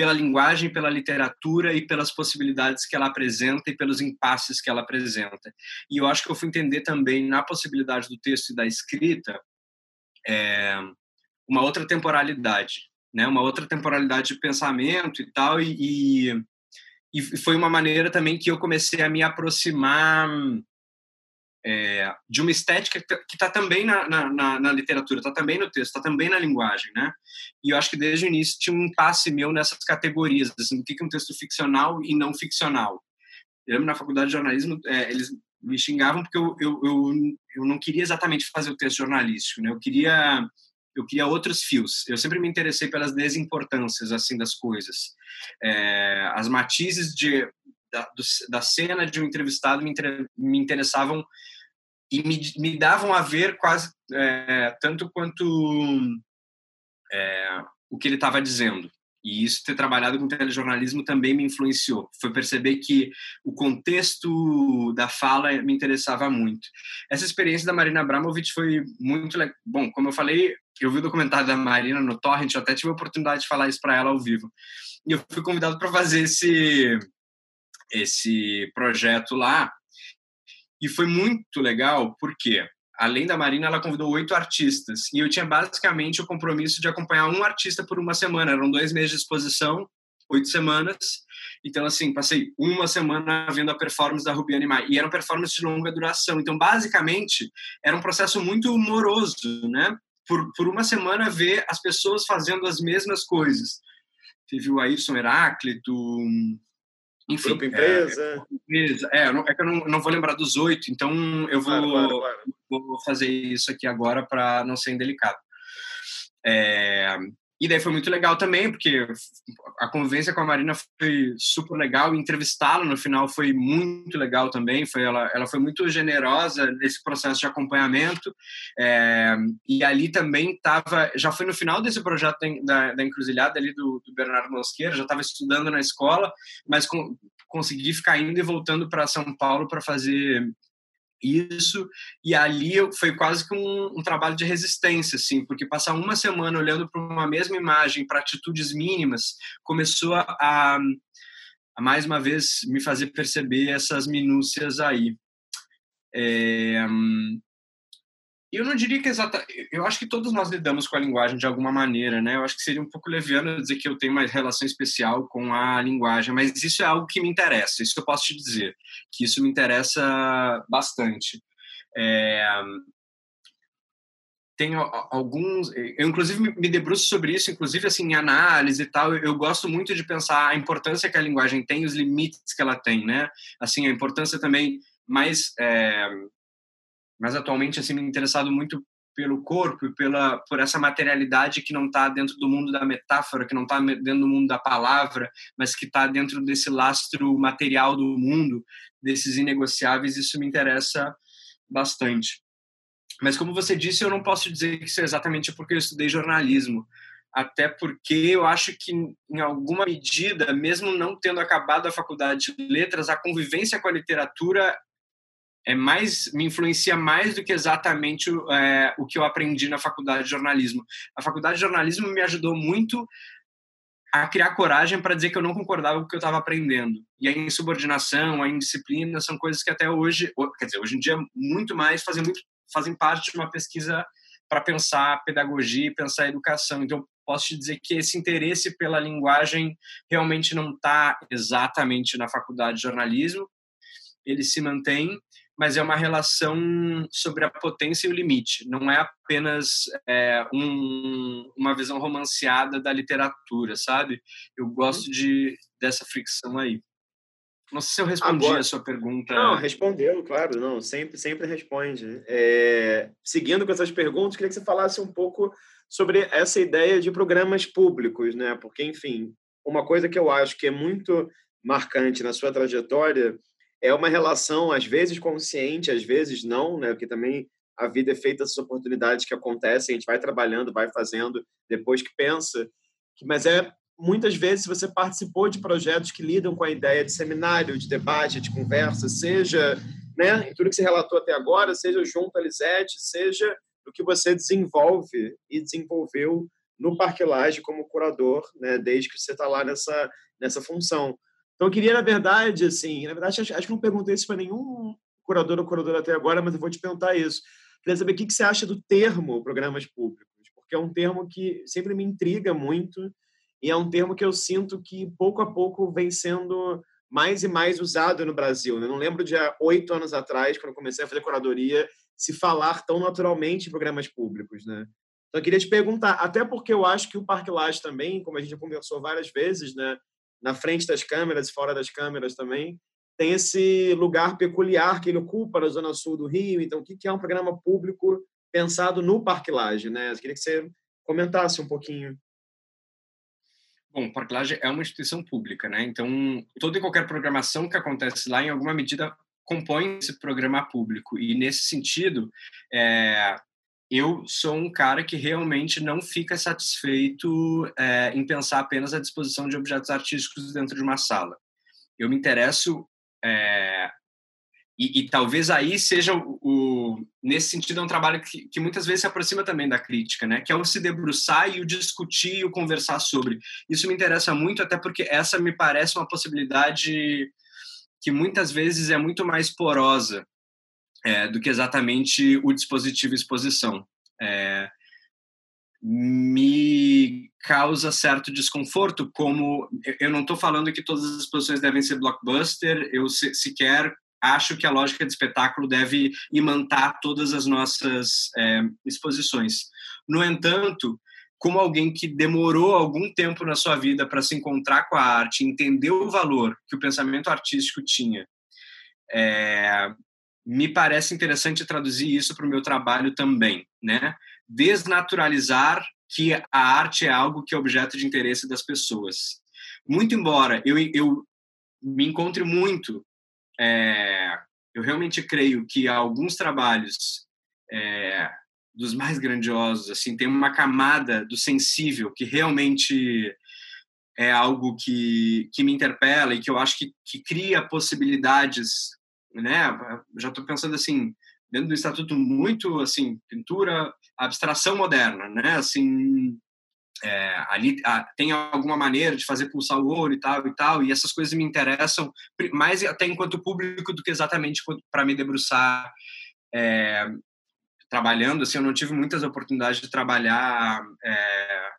pela linguagem, pela literatura e pelas possibilidades que ela apresenta e pelos impasses que ela apresenta. E eu acho que eu fui entender também na possibilidade do texto e da escrita é, uma outra temporalidade né, uma outra temporalidade de pensamento e tal, e, e, e foi uma maneira também que eu comecei a me aproximar é, de uma estética que está também na, na, na literatura, está também no texto, está também na linguagem, né? E eu acho que desde o início tinha um impasse meu nessas categorias, assim, o que é um texto ficcional e não ficcional. Eu lembro na faculdade de jornalismo, é, eles me xingavam porque eu, eu, eu, eu não queria exatamente fazer o texto jornalístico, né? Eu queria eu queria outros fios. Eu sempre me interessei pelas desimportâncias assim das coisas, é, as matizes de da, do, da, cena de um entrevistado me, inter, me interessavam e me, me, davam a ver quase é, tanto quanto é, o que ele estava dizendo. E isso ter trabalhado com telejornalismo também me influenciou. Foi perceber que o contexto da fala me interessava muito. Essa experiência da Marina Abramovic foi muito legal. Bom, como eu falei, eu vi o documentário da Marina no Torrent, eu até tive a oportunidade de falar isso para ela ao vivo. E eu fui convidado para fazer esse esse projeto lá. E foi muito legal, porque além da Marina, ela convidou oito artistas. E eu tinha basicamente o compromisso de acompanhar um artista por uma semana. Eram dois meses de exposição, oito semanas. Então, assim, passei uma semana vendo a performance da Rubiane Mai. E eram performances de longa duração. Então, basicamente, era um processo muito moroso, né? por, por uma semana ver as pessoas fazendo as mesmas coisas. Teve o Ayrton Heráclito, enfim. Grupo Empresa. É, é, é que eu não, não vou lembrar dos oito, então eu vou, claro, claro, claro. vou fazer isso aqui agora para não ser indelicado. É, e daí foi muito legal também, porque a convivência com a Marina foi super legal, entrevistá-la no final foi muito legal também, foi ela, ela foi muito generosa nesse processo de acompanhamento, é, e ali também estava, já foi no final desse projeto da, da encruzilhada ali do, do Bernardo Mosqueira, já estava estudando na escola, mas com, consegui ficar indo e voltando para São Paulo para fazer isso e ali foi quase que um, um, trabalho de resistência assim porque passar uma semana olhando para uma mesma imagem para atitudes mínimas começou a, a, mais uma vez me fazer perceber essas minúcias aí. É, eu não diria que exata. Eu acho que todos nós lidamos com a linguagem de alguma maneira, né? Eu acho que seria um pouco leviano dizer que eu tenho uma relação especial com a linguagem, mas isso é algo que me interessa. Isso eu posso te dizer, que isso me interessa bastante. É... tem alguns eu inclusive me debruço sobre isso inclusive assim em análise e tal eu gosto muito de pensar a importância que a linguagem tem os limites que ela tem né assim a importância também mais é, mais atualmente assim me interessado muito pelo corpo e pela por essa materialidade que não está dentro do mundo da metáfora que não está dentro do mundo da palavra mas que está dentro desse lastro material do mundo desses inegociáveis isso me interessa bastante mas, como você disse, eu não posso dizer que isso é exatamente porque eu estudei jornalismo. Até porque eu acho que, em alguma medida, mesmo não tendo acabado a faculdade de letras, a convivência com a literatura é mais me influencia mais do que exatamente é, o que eu aprendi na faculdade de jornalismo. A faculdade de jornalismo me ajudou muito a criar coragem para dizer que eu não concordava com o que eu estava aprendendo. E a insubordinação, a indisciplina são coisas que até hoje, quer dizer, hoje em dia muito mais fazem muito fazem parte de uma pesquisa para pensar pedagogia pensar educação. Então, posso te dizer que esse interesse pela linguagem realmente não está exatamente na faculdade de jornalismo, ele se mantém, mas é uma relação sobre a potência e o limite. Não é apenas é, um, uma visão romanceada da literatura, sabe? Eu gosto uhum. de dessa fricção aí. Não sei se eu respondi Agora, a sua pergunta. Não, respondeu, claro, não, sempre, sempre responde. É, seguindo com essas perguntas, queria que você falasse um pouco sobre essa ideia de programas públicos, né? Porque, enfim, uma coisa que eu acho que é muito marcante na sua trajetória é uma relação, às vezes consciente, às vezes não, né? Porque também a vida é feita dessas oportunidades que acontecem, a gente vai trabalhando, vai fazendo, depois que pensa. Mas é muitas vezes você participou de projetos que lidam com a ideia de seminário, de debate, de conversa, seja né, em tudo que você relatou até agora, seja junto à Lisete, seja o que você desenvolve e desenvolveu no Parque Laje como curador, né, desde que você está lá nessa, nessa função. Então, eu queria, na verdade, assim, na verdade, acho, acho que não perguntei isso para nenhum curador ou curadora até agora, mas eu vou te perguntar isso. Queria saber o que, que você acha do termo programas públicos, porque é um termo que sempre me intriga muito e é um termo que eu sinto que pouco a pouco vem sendo mais e mais usado no Brasil. Né? Eu não lembro de há oito anos atrás, quando comecei a fazer curadoria, se falar tão naturalmente em programas públicos. Né? Então, eu queria te perguntar, até porque eu acho que o Parque Laje também, como a gente já conversou várias vezes, né, na frente das câmeras e fora das câmeras também, tem esse lugar peculiar que ele ocupa na zona sul do Rio. Então, o que é um programa público pensado no Parque Laje? Né? Eu queria que você comentasse um pouquinho. Bom, o Parque Laje é uma instituição pública, né? Então, toda e qualquer programação que acontece lá, em alguma medida, compõe esse programa público. E, nesse sentido, é, eu sou um cara que realmente não fica satisfeito é, em pensar apenas a disposição de objetos artísticos dentro de uma sala. Eu me interesso é, e, e, talvez aí seja o, o, nesse sentido é um trabalho que, que, muitas vezes se aproxima também da crítica, né? Que é o se debruçar e o discutir e o conversar sobre. Isso me interessa muito, até porque essa me parece uma possibilidade que muitas vezes é muito mais porosa é, do que exatamente o dispositivo exposição. É, me causa certo desconforto, como eu não estou falando que todas as exposições devem ser blockbuster, eu sequer acho que a lógica de espetáculo deve imantar todas as nossas é, exposições. No entanto, como alguém que demorou algum tempo na sua vida para se encontrar com a arte, entendeu o valor que o pensamento artístico tinha, é, me parece interessante traduzir isso para o meu trabalho também, né? Desnaturalizar que a arte é algo que é objeto de interesse das pessoas. Muito embora eu, eu me encontre muito é, eu realmente creio que alguns trabalhos é, dos mais grandiosos assim tem uma camada do sensível que realmente é algo que, que me interpela e que eu acho que, que cria possibilidades né já estou pensando assim dentro do estatuto muito assim pintura abstração moderna né assim é, ali a, tem alguma maneira de fazer pulsar o ouro e tal e tal, e essas coisas me interessam mais até enquanto público do que exatamente para me debruçar é, trabalhando. Assim, eu não tive muitas oportunidades de trabalhar é,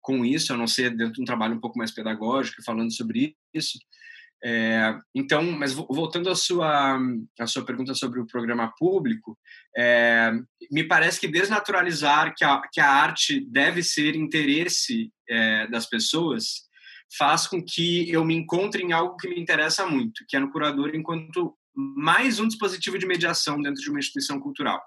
com isso, a não ser dentro de um trabalho um pouco mais pedagógico, falando sobre isso. É, então, mas voltando à sua, à sua pergunta sobre o programa público, é, me parece que desnaturalizar que a, que a arte deve ser interesse é, das pessoas faz com que eu me encontre em algo que me interessa muito, que é no curador enquanto mais um dispositivo de mediação dentro de uma instituição cultural.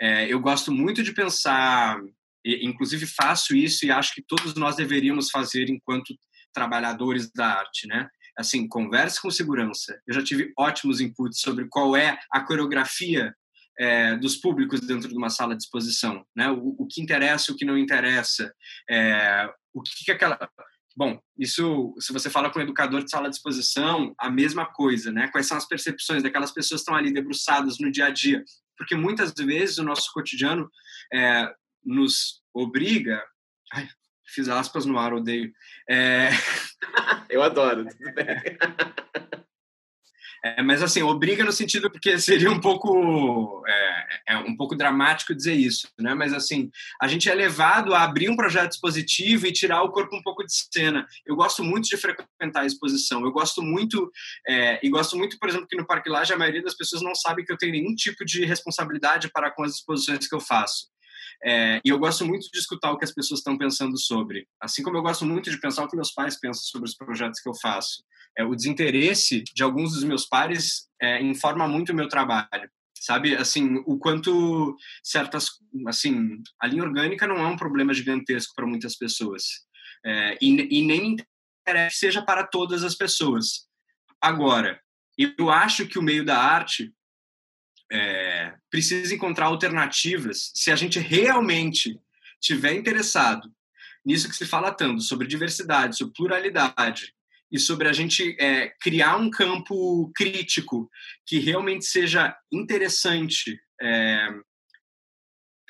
É, eu gosto muito de pensar, inclusive faço isso e acho que todos nós deveríamos fazer enquanto trabalhadores da arte, né? Assim, converse com segurança. Eu já tive ótimos inputs sobre qual é a coreografia é, dos públicos dentro de uma sala de exposição, né? O, o que interessa, o que não interessa, é, o que, que aquela Bom, isso, se você fala com um educador de sala de exposição, a mesma coisa, né? Quais são as percepções daquelas pessoas que estão ali debruçadas no dia a dia? Porque muitas vezes o nosso cotidiano é, nos obriga. Ai, fiz aspas no ar, odeio. É... Eu adoro, tudo bem. É, mas assim, obriga no sentido porque seria um pouco é, é, um pouco dramático dizer isso, né? Mas assim, a gente é levado a abrir um projeto expositivo e tirar o corpo um pouco de cena. Eu gosto muito de frequentar a exposição. Eu gosto muito é, e gosto muito, por exemplo, que no Parque Laje a maioria das pessoas não sabe que eu tenho nenhum tipo de responsabilidade para com as exposições que eu faço. É, e eu gosto muito de escutar o que as pessoas estão pensando sobre. Assim como eu gosto muito de pensar o que meus pais pensam sobre os projetos que eu faço. É, o desinteresse de alguns dos meus pares é, informa muito o meu trabalho. Sabe, assim, o quanto certas, assim, a linha orgânica não é um problema gigantesco para muitas pessoas. É, e, e nem interessa seja para todas as pessoas. Agora, eu acho que o meio da arte é, precisa encontrar alternativas se a gente realmente tiver interessado nisso que se fala tanto sobre diversidade, sobre pluralidade e sobre a gente é, criar um campo crítico que realmente seja interessante é,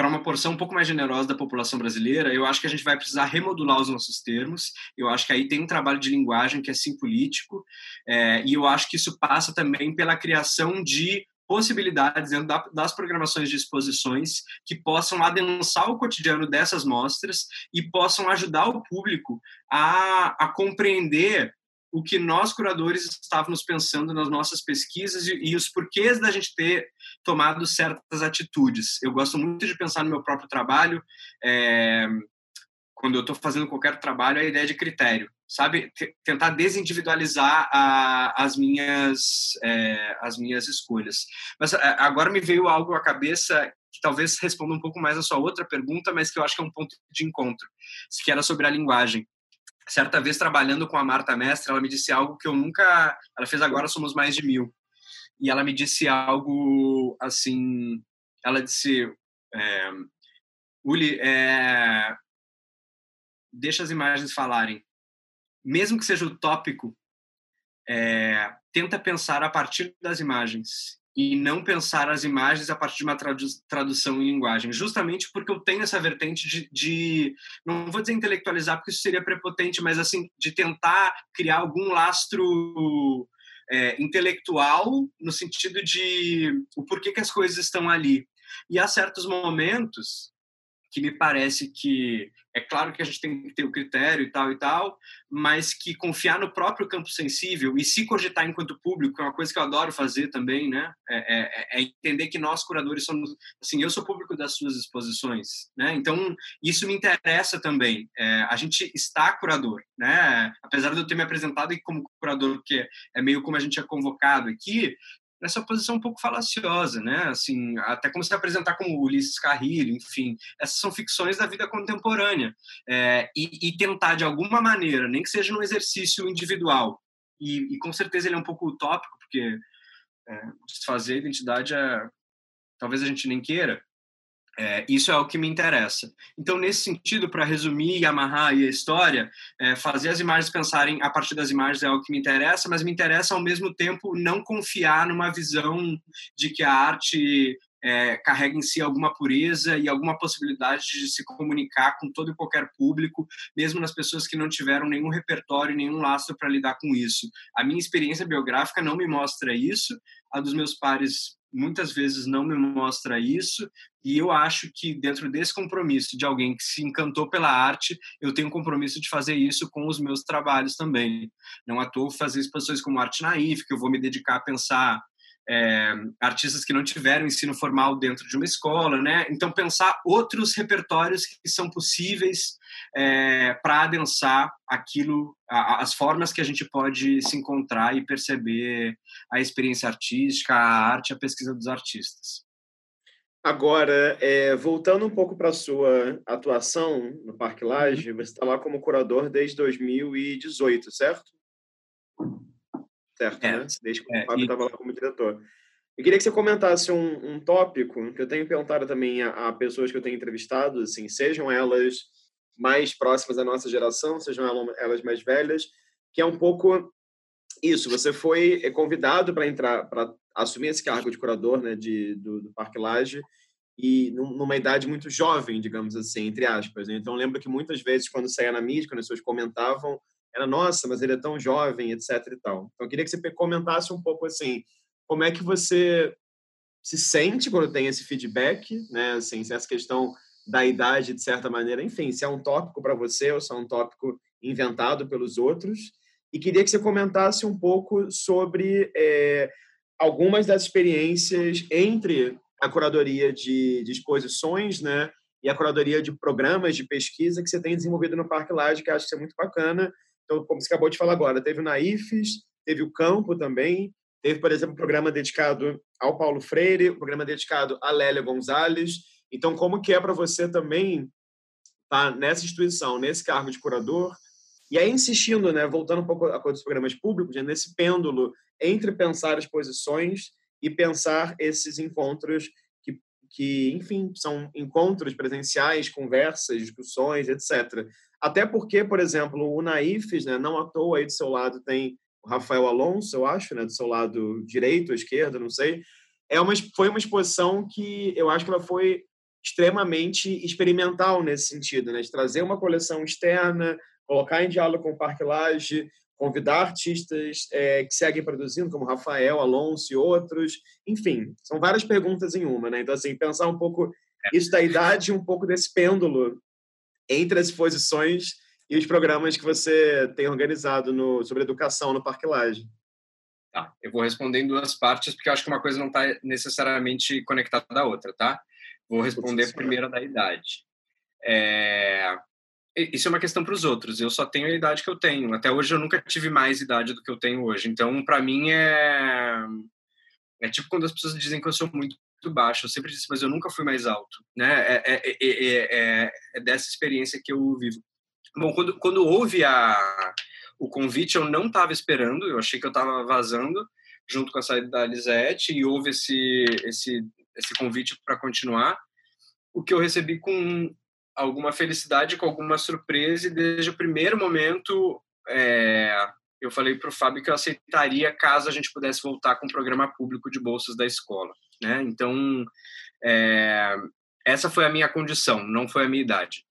para uma porção um pouco mais generosa da população brasileira, eu acho que a gente vai precisar remodular os nossos termos. Eu acho que aí tem um trabalho de linguagem que é sim político, é, e eu acho que isso passa também pela criação de possibilidades dentro das programações de exposições que possam adensar o cotidiano dessas mostras e possam ajudar o público a, a compreender o que nós curadores estávamos pensando nas nossas pesquisas e, e, os porquês da gente ter tomado certas atitudes. Eu gosto muito de pensar no meu próprio trabalho, é, quando eu estou fazendo qualquer trabalho, a ideia de critério sabe, tentar desindividualizar a, as minhas é, as minhas escolhas. Mas é, agora me veio algo à cabeça que talvez responda um pouco mais a sua outra pergunta, mas que eu acho que é um ponto de encontro, que era sobre a linguagem. Certa vez trabalhando com a Marta Mestre, ela me disse algo que eu nunca, ela fez agora somos mais de mil, e ela me disse algo assim, ela disse, é, Uli, é, deixa as imagens falarem mesmo que seja utópico, é, tenta pensar a partir das imagens e não pensar as imagens a partir de uma tradu tradução em linguagem, justamente porque eu tenho essa vertente de, de, não vou dizer intelectualizar porque isso seria prepotente, mas assim de tentar criar algum lastro é, intelectual no sentido de o porquê que as coisas estão ali. E há certos momentos que me parece que é claro que a gente tem que ter o critério e tal e tal, mas que confiar no próprio campo sensível e se cogitar enquanto público é uma coisa que eu adoro fazer também, né? É, é, é entender que nós curadores somos, assim, eu sou público das suas exposições, né? Então isso me interessa também. É, a gente está curador, né? Apesar de eu ter me apresentado como curador, porque é meio como a gente é convocado aqui, nessa posição um pouco falaciosa, né? Assim, até como se apresentar como Ulisses Carrilho, enfim, essas são ficções da vida contemporânea é, e, e, tentar de alguma maneira, nem que seja num exercício individual, e, e com certeza ele é um pouco utópico, porque é, desfazer a identidade é, talvez a gente nem queira, é, isso é o que me interessa. Então, nesse sentido, para resumir e amarrar a história, é, fazer as imagens pensarem a partir das imagens é o que me interessa, mas me interessa ao mesmo tempo não confiar numa visão de que a arte é, carrega em si alguma pureza e alguma possibilidade de se comunicar com todo e qualquer público, mesmo nas pessoas que não tiveram nenhum repertório, nenhum lastro para lidar com isso. A minha experiência biográfica não me mostra isso, a dos meus pares muitas vezes não me mostra isso, e eu acho que dentro desse compromisso de alguém que se encantou pela arte, eu tenho um compromisso de fazer isso com os meus trabalhos também. Não à toa fazer exposições como Arte Naif, que eu vou me dedicar a pensar é, artistas que não tiveram ensino formal dentro de uma escola, né? Então pensar outros repertórios que são possíveis é, para adensar aquilo, a, as formas que a gente pode se encontrar e perceber a experiência artística, a arte, a pesquisa dos artistas. Agora, é, voltando um pouco para a sua atuação no Parque Laje, uhum. você está lá como curador desde 2018, certo? Certo, é, né? Desde que o é, Fábio estava lá como diretor. Eu queria que você comentasse um, um tópico que eu tenho perguntado também a, a, pessoas que eu tenho entrevistado, assim, sejam elas mais próximas da nossa geração, sejam elas mais velhas, que é um pouco isso. Você foi convidado para entrar, para assumir esse cargo de curador, né, de, do, do Parque Laje, e numa idade muito jovem, digamos assim, entre aspas. Né? Então, lembro que muitas vezes, quando saía na mídia, quando as pessoas comentavam, era nossa, mas ele é tão jovem, etc e tal. Então eu queria que você comentasse um pouco assim, como é que você se sente quando tem esse feedback, né? Assim, se essa questão da idade de certa maneira, enfim, se é um tópico para você ou se é um tópico inventado pelos outros. E queria que você comentasse um pouco sobre é, algumas das experiências entre a curadoria de, de exposições, né? E a curadoria de programas de pesquisa que você tem desenvolvido no Parque Laje, que acho que é muito bacana então, como você acabou de falar agora, teve o Naifes, teve o Campo também, teve, por exemplo, um programa dedicado ao Paulo Freire, um programa dedicado a Lélia Gonzalez. Então, como que é para você também estar tá nessa instituição, nesse cargo de curador, e aí insistindo, né, voltando um pouco a coisa dos programas públicos, né, nesse pêndulo entre pensar as posições e pensar esses encontros que, que, enfim, são encontros presenciais, conversas, discussões, etc. Até porque, por exemplo, o Naifes, né, não à toa aí do seu lado tem o Rafael Alonso, eu acho, né, do seu lado direito ou esquerdo, não sei. É uma, foi uma exposição que eu acho que ela foi extremamente experimental nesse sentido, né, de trazer uma coleção externa, colocar em diálogo com o Parque Lage, convidar artistas é, que seguem produzindo, como Rafael, Alonso e outros. Enfim, são várias perguntas em uma, né? Então, assim, pensar um pouco é. isso da idade, um pouco desse pêndulo entre as exposições e os programas que você tem organizado no, sobre educação no Parque Laje. Tá, eu vou responder em duas partes, porque eu acho que uma coisa não está necessariamente conectada à outra, tá? Vou responder primeiro da idade. É... Isso é uma questão para os outros. Eu só tenho a idade que eu tenho. Até hoje eu nunca tive mais idade do que eu tenho hoje. Então, para mim é é tipo quando as pessoas dizem que eu sou muito baixo. Eu sempre disse, mas eu nunca fui mais alto, né? É, é, é, é dessa experiência que eu vivo. Bom, quando, quando houve a, o convite, eu não estava esperando, eu achei que eu estava vazando junto com a saída da Lisette e houve esse, esse, esse convite para continuar, o que eu recebi com alguma felicidade, com alguma surpresa e desde o primeiro momento é, eu falei para o Fábio que eu aceitaria caso a gente pudesse voltar com o programa público de bolsas da escola. Né? Então, é, essa foi a minha condição, não foi a minha idade.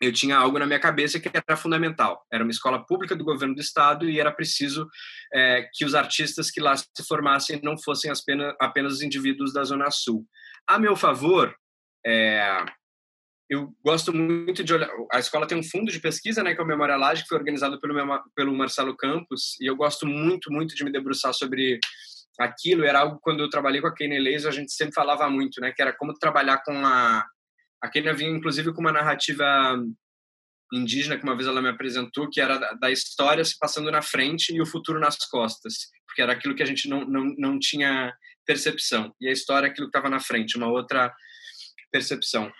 Eu tinha algo na minha cabeça que era fundamental. Era uma escola pública do governo do estado e era preciso é, que os artistas que lá se formassem não fossem apenas, apenas os indivíduos da Zona Sul. A meu favor, é, eu gosto muito de olhar. A escola tem um fundo de pesquisa, né, que é o Memória Laje, que foi organizado pelo, pelo Marcelo Campos, e eu gosto muito, muito de me debruçar sobre aquilo era algo quando eu trabalhei com a Kenia Laser, a gente sempre falava muito, né, que era como trabalhar com a a Kenia vinha inclusive com uma narrativa indígena que uma vez ela me apresentou, que era da, história se passando na frente e o futuro nas costas, porque era aquilo que a gente não não, não tinha percepção. E a história é aquilo que estava na frente, uma outra percepção.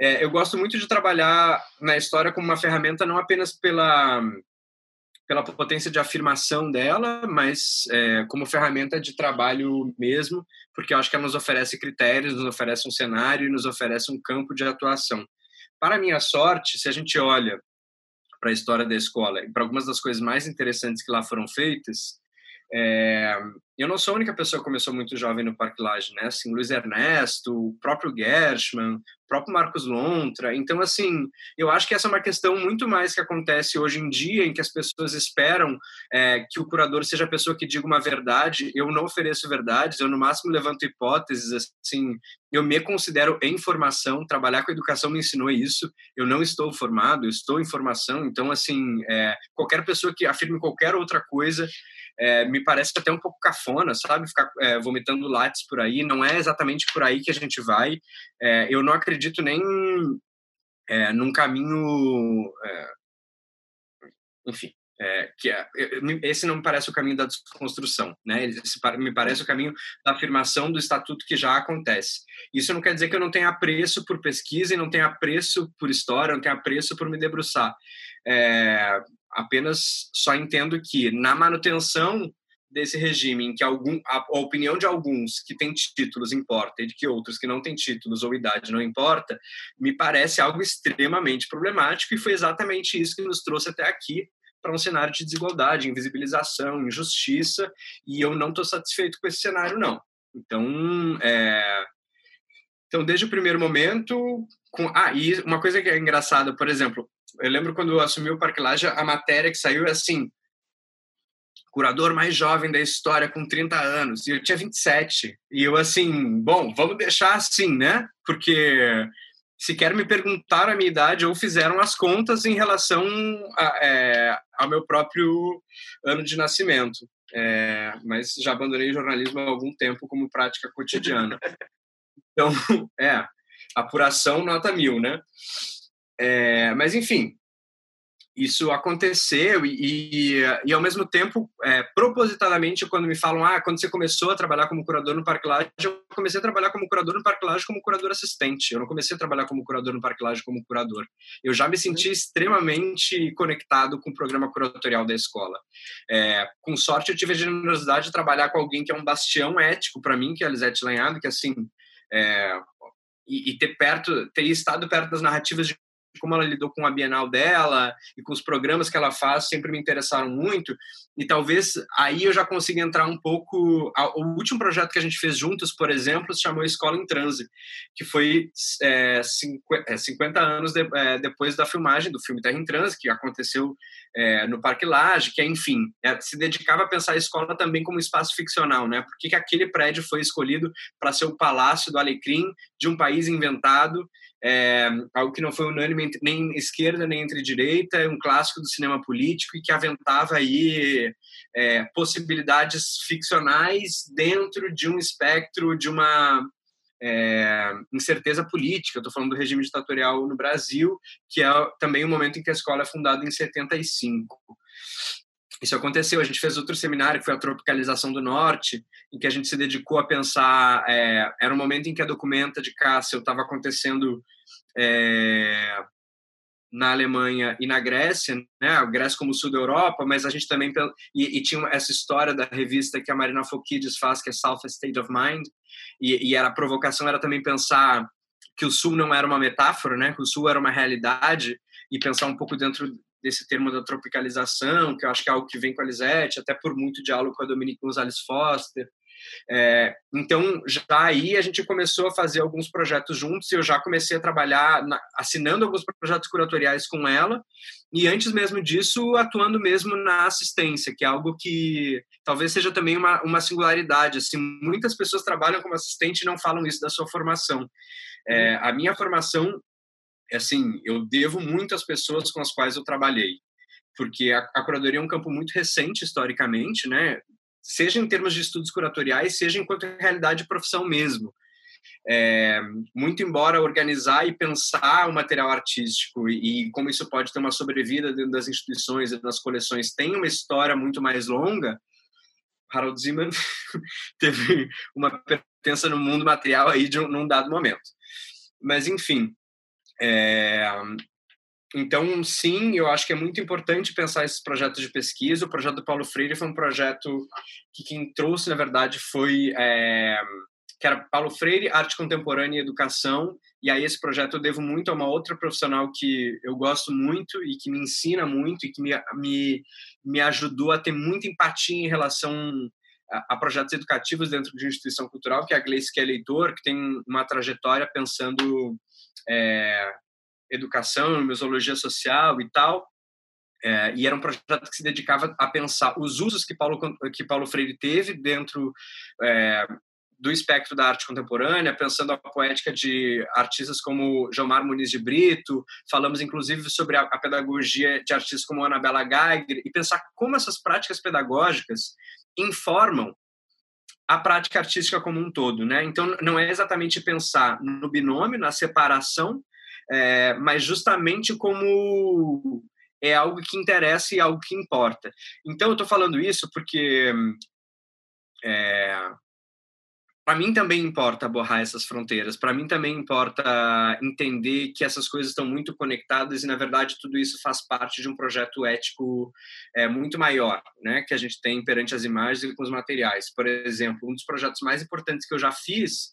É, eu gosto muito de trabalhar na história como uma ferramenta não apenas pela pela potência de afirmação dela, mas é, como ferramenta de trabalho mesmo, porque eu acho que ela nos oferece critérios, nos oferece um cenário e nos oferece um campo de atuação. Para minha sorte, se a gente olha para a história da escola e para algumas das coisas mais interessantes que lá foram feitas, É, eu não sou a única pessoa que começou muito jovem no Parque Lage, né? Assim, Luiz Ernesto, o próprio Gershman, o próprio Marcos Lontra. Então, assim, eu acho que essa é uma questão muito mais que acontece hoje em dia, em que as pessoas esperam é, que o curador seja a pessoa que diga uma verdade. Eu não ofereço verdades, eu no máximo levanto hipóteses, assim, eu me considero em formação, trabalhar com educação me ensinou isso. Eu não estou formado, eu estou em formação. Então, assim, é, qualquer pessoa que afirme qualquer outra coisa é, me parece até um pouco cafona, sabe? Ficar é, vomitando látis por aí. Não é exatamente por aí que a gente vai. É, eu não acredito nem é, num caminho. É, enfim. É, que esse não me parece o caminho da desconstrução, né? Esse me parece o caminho da afirmação do estatuto que já acontece. Isso não quer dizer que eu não tenha apreço por pesquisa e não tenha apreço por história, não tenha apreço por me debruçar. Apenas só entendo que na manutenção desse regime em que algum, a, a, opinião de alguns que têm títulos importa e de que outros que não têm títulos ou idade não importa, me parece algo extremamente problemático e foi exatamente isso que nos trouxe até aqui para um cenário de desigualdade, invisibilização, injustiça e eu não estou satisfeito com esse cenário não. Então, é... então desde o primeiro momento, com... ah e uma coisa que é engraçada, por exemplo, eu lembro quando eu assumi o Parque Laje, a matéria que saiu é assim, curador mais jovem da história com 30 anos, e eu tinha 27. E eu assim, bom, vamos deixar assim, né? Porque sequer me perguntaram a minha idade ou fizeram as contas em relação a, é, ao meu próprio ano de nascimento. É, mas já abandonei jornalismo há algum tempo como prática cotidiana. Então, é, apuração nota mil, né? É, mas, enfim, isso aconteceu e, e, e ao mesmo tempo, é, propositadamente, quando me falam, ah, quando você começou a trabalhar como curador no Parque Laje, eu comecei a trabalhar como curador no Parque Laje como curador assistente. Eu não comecei a trabalhar como curador no Parque Laje como curador. Eu já me senti extremamente conectado com o programa curatorial da escola. É, com sorte, eu tive a generosidade de trabalhar com alguém que é um bastião ético para mim, que é a Lisete Lanhado, que assim, é, e, e, ter perto, ter estado perto das narrativas de como ela lidou com a Bienal dela e com os programas que ela faz sempre me interessaram muito. E talvez aí eu já consiga entrar um pouco o último projeto que a gente fez juntos por exemplo se chamou Escola em Transe que foi é, 50 é, anos de, é, depois da filmagem do filme Terra em Transe que aconteceu é, no Parque Lage que enfim é, se dedicava a pensar a escola também como espaço ficcional né? Por que, que aquele prédio foi escolhido para ser o palácio do Alecrim de um país inventado é, algo que não foi unânime nem esquerda nem entre direita, é um clássico do cinema político e que aventava aí é, possibilidades ficcionais dentro de um espectro de uma é, incerteza política. Estou falando do regime ditatorial no Brasil, que é também o momento em que a escola é fundada em 75. Isso aconteceu. A gente fez outro seminário que foi a tropicalização do norte, em que a gente se dedicou a pensar. É, era um momento em que a documenta de Cássio estava acontecendo é, na Alemanha e na Grécia, né? A Grécia como sul da Europa, mas a gente também e, e tinha essa história da revista que a Marina Fokides faz, que é South State of Mind, e, e era, a provocação era também pensar que o sul não era uma metáfora, né? Que o sul era uma realidade e pensar um pouco dentro desse termo da tropicalização, que eu acho que é algo que vem com a Lisette, até por muito diálogo com a Dominique Gonzalez Foster. É, então, já aí a gente começou a fazer alguns projetos juntos e eu já comecei a trabalhar na, assinando alguns projetos curatoriais com ela e antes mesmo disso atuando mesmo na assistência, que é algo que talvez seja também uma, uma singularidade. Assim, muitas pessoas trabalham como assistente e não falam isso da sua formação. É, a minha formação assim, eu devo muito às pessoas com as quais eu trabalhei, porque a, a curadoria é um campo muito recente historicamente, né? Seja em termos de estudos curatoriais, seja enquanto realidade de profissão mesmo. É, muito embora organizar e pensar o material artístico e, e, como isso pode ter uma sobrevida dentro das instituições e das coleções tem uma história muito mais longa, Harold Zeman teve uma pertença no mundo material aí de um, num dado momento. Mas, enfim, é, então, sim, eu acho que é muito importante pensar esses projetos de pesquisa. O projeto do Paulo Freire foi um projeto que quem trouxe, na verdade, foi é, que era Paulo Freire, Arte Contemporânea e Educação. E aí esse projeto eu devo muito a uma outra profissional que eu gosto muito e que me ensina muito e que me, me, me ajudou a ter muita empatia em relação a, a projetos educativos dentro de instituição cultural, que é a Gleice que é leitor, que tem uma trajetória pensando é, educação, museologia social e tal. É, e era um projeto que se dedicava a pensar os usos que Paulo, que Paulo Freire teve dentro é, do espectro da arte contemporânea, pensando a poética de artistas como Jomar Muniz de Brito, falamos inclusive sobre a, a pedagogia de artistas como Anabela Geiger, e pensar como essas práticas pedagógicas informam a prática artística como um todo, né? Então não é exatamente pensar no binômio, na separação, é, mas justamente como é algo que interessa e algo que importa. Então eu estou falando isso porque é, para mim também importa borrar essas fronteiras. Para mim também importa entender que essas coisas estão muito conectadas e, na verdade, tudo isso faz parte de um projeto ético é, muito maior, né? Que a gente tem perante as imagens e com os materiais. Por exemplo, um dos projetos mais importantes que eu já fiz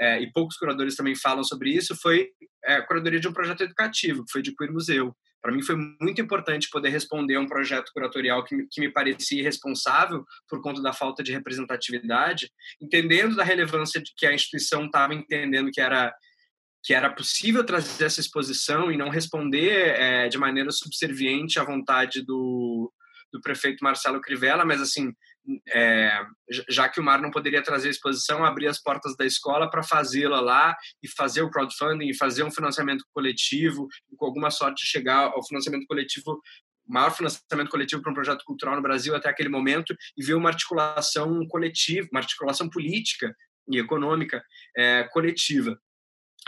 é, e poucos curadores também falam sobre isso foi é, a curadoria de um projeto educativo, que foi de Queer Museu. Para mim foi muito importante poder responder a um projeto curatorial que, que me parecia irresponsável por conta da falta de representatividade, entendendo da relevância de que a instituição estava entendendo que era que era possível trazer essa exposição e não responder é, de maneira subserviente à vontade do, do prefeito Marcelo Crivella, mas assim é, já que o Mar não poderia trazer a exposição, abrir as portas da escola para fazê-la lá e fazer o crowdfunding, e fazer um financiamento coletivo, e com alguma sorte chegar ao financiamento coletivo, maior financiamento coletivo para um projeto cultural no Brasil até aquele momento, e ver uma articulação coletiva, uma articulação política e econômica é, coletiva.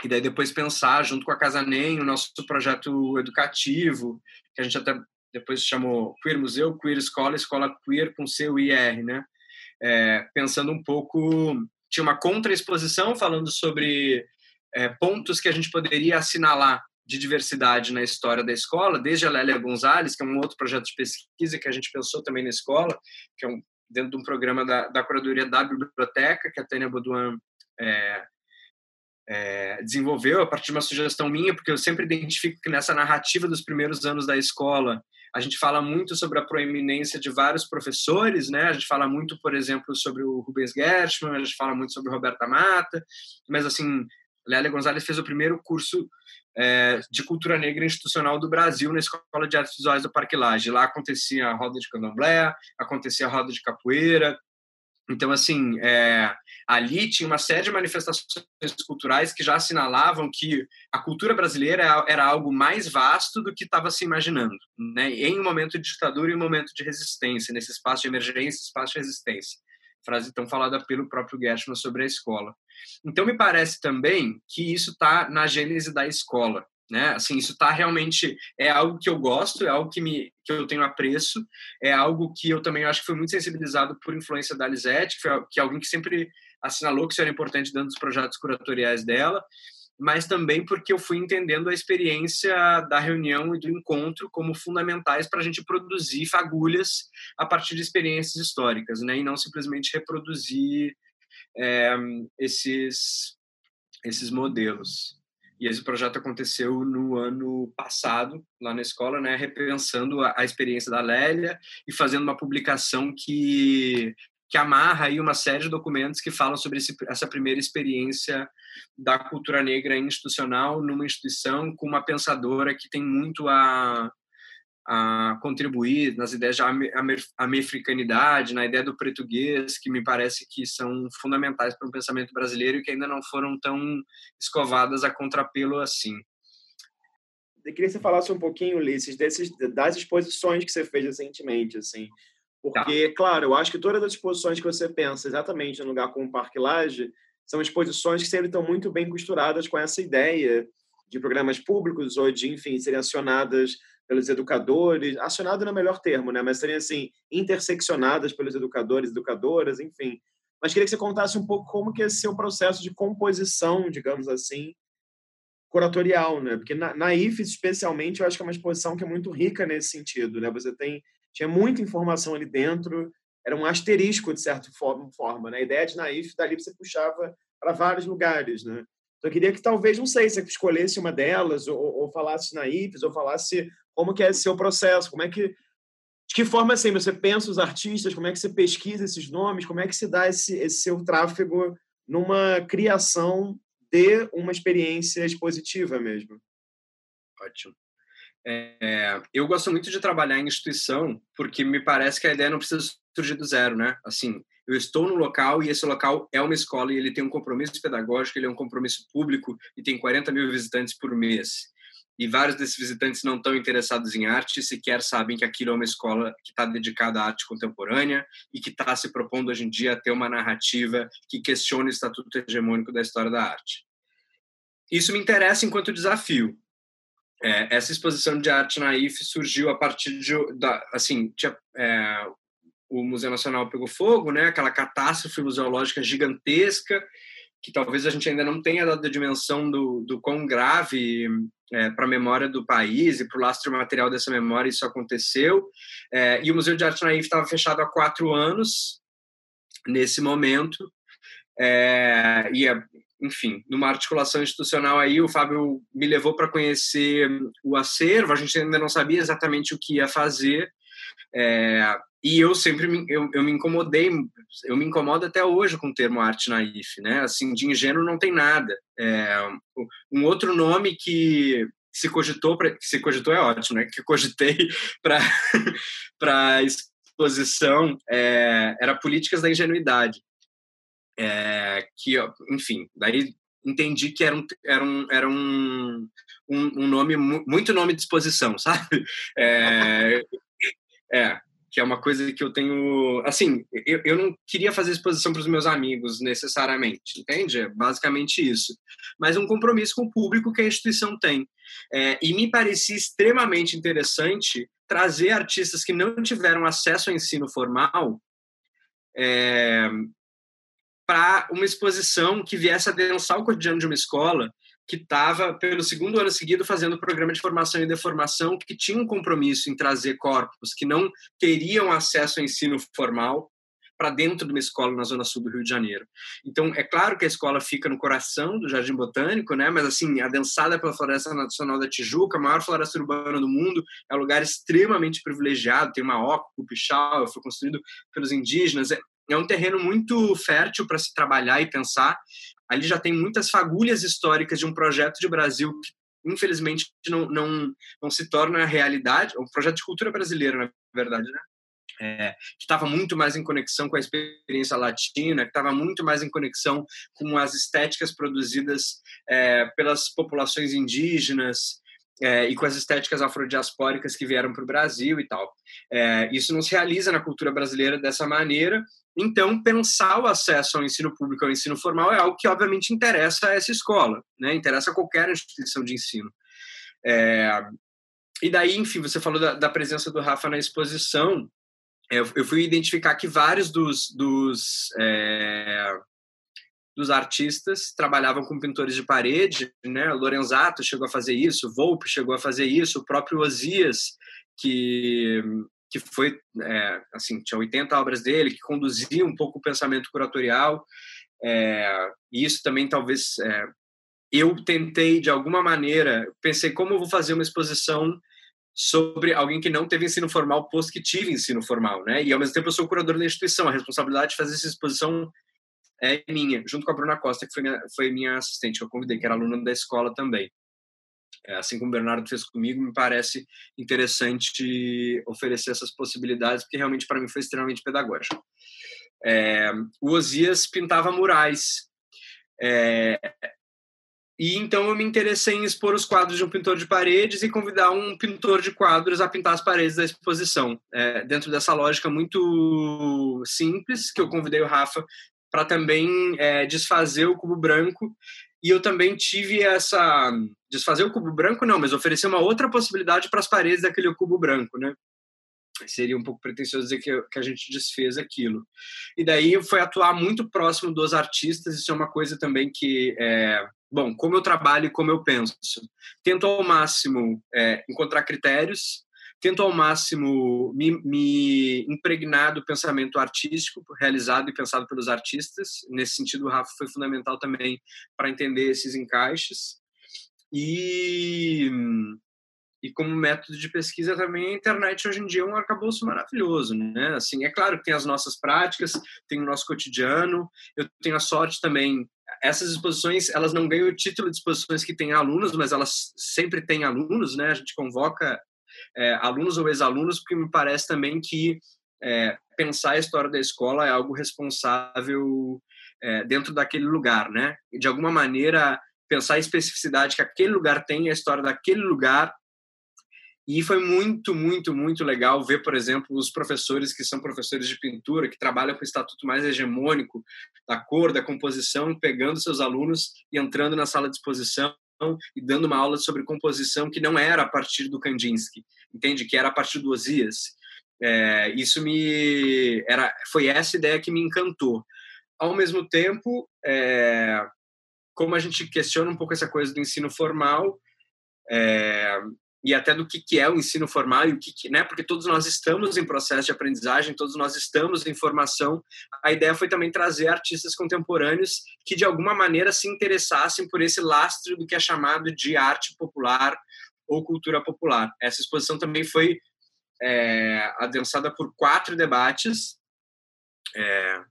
E daí depois pensar, junto com a Casa NEM, o nosso projeto educativo, que a gente até depois chamou Queer Museu, Queer Escola, Escola Queer com C I R, né? É, pensando um pouco, tinha uma contra-exposição falando sobre é, pontos que a gente poderia assinalar de diversidade na história da escola, desde a Lélia Gonzalez, que é um outro projeto de pesquisa que a gente pensou também na escola, que é um, dentro de um programa da, da curadoria da biblioteca, que a Tânia Baudouin é, é, desenvolveu a partir de uma sugestão minha, porque eu sempre identifico que nessa narrativa dos primeiros anos da escola a gente fala muito sobre a proeminência de vários professores, né? A gente fala muito, por exemplo, sobre o Rubens Gershman, a gente fala muito sobre Roberta Mata, mas assim, Lélia Gonzalez fez o primeiro curso é, de cultura negra institucional do Brasil na Escola de Artes Visuais do Parque Lage. Lá acontecia a roda de candomblé, acontecia a roda de capoeira, então, assim, é, ali tinha uma série de manifestações culturais que já assinalavam que a cultura brasileira era algo mais vasto do que estava se imaginando, né? em um momento de ditadura e um momento de resistência, nesse espaço de emergência, espaço de resistência. Frase tão falada pelo próprio Gershman sobre a escola. Então, me parece também que isso está na gênese da escola né? Assim, isso tá realmente é algo que eu gosto, é algo que me que eu tenho apreço, é algo que eu também acho que foi muito sensibilizado por influência da Lisette, que, foi, que é alguém que sempre assinalou que isso era importante dentro dos projetos curatoriais dela, mas também porque eu fui entendendo a experiência da reunião e do encontro como fundamentais para a gente produzir fagulhas a partir de experiências históricas, né? E não simplesmente reproduzir é, esses esses modelos. E esse projeto aconteceu no ano passado, lá na escola, né, repensando a, a experiência da Lélia e fazendo uma publicação que, que amarra aí uma série de documentos que falam sobre esse, essa primeira experiência da cultura negra institucional numa instituição com uma pensadora que tem muito a, a contribuir nas ideias de americanidade, na ideia do português, que me parece que são fundamentais para o pensamento brasileiro e que ainda não foram tão escovadas a contrapelo assim. Eu queria que você falasse um pouquinho, Ulisses, desses, das exposições que você fez recentemente, assim. Porque, tá. claro, eu acho que todas as exposições que você pensa exatamente no lugar como o Parque Lage são exposições que sempre estão muito bem costuradas com essa ideia de programas públicos ou de, enfim, serem acionadas pelos educadores, acionado no melhor termo, né? Mas seriam assim interseccionadas pelos educadores, educadoras, enfim. Mas queria que você contasse um pouco como que é esse seu processo de composição, digamos assim, curatorial, né? Porque na, na IFES, especialmente, eu acho que é uma exposição que é muito rica nesse sentido, né? Você tem tinha muita informação ali dentro, era um asterisco de certa forma, né? A ideia de naif dali você puxava para vários lugares, né? Então, eu queria que talvez, não sei, você escolhesse uma delas, ou, ou falasse na IFES, ou falasse como que é seu processo, como é que... De que forma, assim, você pensa os artistas, como é que você pesquisa esses nomes, como é que se dá esse, esse seu tráfego numa criação de uma experiência expositiva mesmo? Ótimo. É, eu gosto muito de trabalhar em instituição porque me parece que a ideia não precisa surgir do zero, né? Assim, eu estou no local e esse local é uma escola e ele tem um compromisso pedagógico, ele é um compromisso público e tem 40 mil visitantes por mês. E vários desses visitantes não estão interessados em arte sequer sabem que aquilo é uma escola que está dedicada à arte contemporânea e que está se propondo hoje em dia a ter uma narrativa que questione o estatuto hegemônico da história da arte. Isso me interessa enquanto desafio, é, essa exposição de arte na IF surgiu a partir de, da, assim, tinha, é, o Museu Nacional pegou fogo, né? Aquela catástrofe museológica gigantesca que talvez a gente ainda não tenha dado a dimensão do, do quão grave é, para a memória do país e para o lastro material dessa memória isso aconteceu. É, e o Museu de Arte Naif estava fechado há quatro anos nesse momento. É, e enfim, numa articulação institucional aí, o Fábio me levou para conhecer o acervo, a gente ainda não sabia exatamente o que ia fazer, é, e eu sempre me, eu, eu me incomodei, eu me incomodo até hoje com o termo arte naif, né? Assim, de ingênuo não tem nada. É, um outro nome que se cogitou, pra, se cogitou é ótimo, né? Que cogitei para para exposição é, era políticas da ingenuidade é, que, enfim, daí entendi que era um, era um, era um, um, um nome, muito nome de exposição, sabe? É, é, que é uma coisa que eu tenho. Assim, eu, eu não queria fazer exposição para os meus amigos necessariamente, entende? É basicamente isso. Mas um compromisso com o público que a instituição tem. É, e me parecia extremamente interessante trazer artistas que não tiveram acesso ao ensino formal é, para uma exposição que viesse a densar o cotidiano de uma escola que estava, pelo segundo ano seguido, fazendo programa de formação e deformação, que tinha um compromisso em trazer corpos que não teriam acesso ao ensino formal para dentro de uma escola na zona sul do Rio de Janeiro. Então, é claro que a escola fica no coração do Jardim Botânico, né? Mas assim, adensada pela Floresta Nacional da Tijuca, a maior floresta urbana do mundo, é um lugar extremamente privilegiado, tem uma oca, o pichal, foi construído pelos indígenas, é, é um terreno muito fértil para se trabalhar e pensar. Ali já tem muitas fagulhas históricas de um projeto de Brasil que, infelizmente, não, não, não se torna realidade. Um projeto de cultura brasileira, na verdade, né? É, que estava muito mais em conexão com a experiência latina, que estava muito mais em conexão com as estéticas produzidas é, pelas populações indígenas é, e com as estéticas afrodiaspóricas que vieram para o Brasil e tal. É, isso não se realiza na cultura brasileira dessa maneira, então, pensar o acesso ao ensino público, ao ensino formal, é algo que, obviamente, interessa a essa escola, né? interessa a qualquer instituição de ensino. É... E daí, enfim, você falou da, da, presença do Rafa na exposição. Eu, eu fui identificar que vários dos, dos, é... dos artistas trabalhavam com pintores de parede, né? Lorenzato chegou a fazer isso, Volpe chegou a fazer isso, o próprio Osias, que que foi, é, assim, tinha 80 obras dele, que conduzia um pouco o pensamento curatorial, é, e isso também talvez é, eu tentei de alguma maneira, pensei como eu vou fazer uma exposição sobre alguém que não teve ensino formal, posto que tive ensino formal, né? E ao mesmo tempo eu sou curador da instituição, a responsabilidade de fazer essa exposição é minha, junto com a Bruna Costa, que foi minha, foi minha assistente, que eu convidei, que era aluna da escola também. É, assim como o Bernardo fez comigo, me parece interessante oferecer essas possibilidades, porque realmente para mim foi extremamente pedagógico. É, o Osias pintava murais. É, e então eu me interessei em expor os quadros de um pintor de paredes e convidar um pintor de quadros a pintar as paredes da exposição. É, dentro dessa lógica muito simples, que eu convidei o Rafa para também é, desfazer o cubo branco e eu também tive essa desfazer o cubo branco não, mas oferecer uma outra possibilidade para as paredes daquele cubo branco, né? Seria um pouco pretensioso dizer que, que a gente desfez aquilo. E daí foi atuar muito próximo dos artistas, isso é uma coisa também que é, bom, como eu trabalho e como eu penso. Tento ao máximo é, encontrar critérios tento ao máximo me, me, impregnar do pensamento artístico realizado e pensado pelos artistas. Nesse sentido, o Rafa foi fundamental também para entender esses encaixes. E, e como método de pesquisa também, a internet hoje em dia é um arcabouço maravilhoso, né? Assim, é claro que tem as nossas práticas, tem o nosso cotidiano. Eu tenho a sorte também essas exposições elas não ganham o título de exposições que têm alunos, mas elas sempre têm alunos, né? A gente convoca é, alunos ou ex-alunos, porque me parece também que é, pensar a história da escola é algo responsável é, dentro daquele lugar, né? De alguma maneira pensar a especificidade que aquele lugar tem, a história daquele lugar. E foi muito, muito, muito legal ver, por exemplo, os professores que são professores de pintura, que trabalham com o estatuto mais hegemônico da cor, da composição, pegando seus alunos e entrando na sala de exposição e dando uma aula sobre composição que não era a partir do Kandinsky, entende? Que era a partir do Osias. É, isso me era foi essa ideia que me encantou. Ao mesmo tempo, é, como a gente questiona um pouco essa coisa do ensino formal, é, e até do que, que é o ensino formal e o que, que, né? Porque todos nós estamos em processo de aprendizagem, todos nós estamos em formação. A ideia foi também trazer artistas contemporâneos que de alguma maneira se interessassem por esse lastro do que é chamado de arte popular ou cultura popular. Essa exposição também foi é, adensada por quatro debates. É,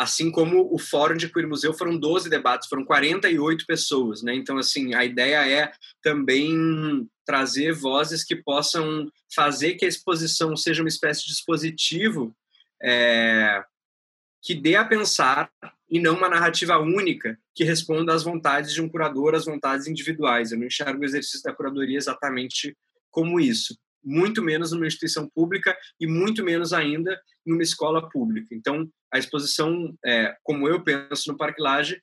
assim como o Fórum de Queer Museu foram 12 debates, foram 48 pessoas, né? Então, assim, a ideia é também trazer vozes que possam fazer que a exposição seja uma espécie de dispositivo é, que dê a pensar e não uma narrativa única que responda às vontades de um curador, às vontades individuais. Eu não enxergo o exercício da curadoria exatamente como isso muito menos numa instituição pública e muito menos ainda numa escola pública. Então, a exposição, é, como eu penso no Parque Laje,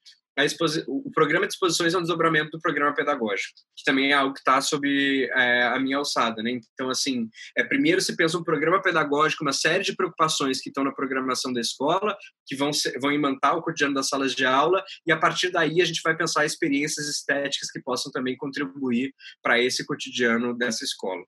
o programa de exposições é um desdobramento do programa pedagógico, que também é algo que está sob é, a minha alçada. Né? Então, assim, é, primeiro se pensa um programa pedagógico, uma série de preocupações que estão na programação da escola, que vão, ser, vão imantar o cotidiano das salas de aula, e a partir daí a gente vai pensar experiências estéticas que possam também contribuir para esse cotidiano dessa escola.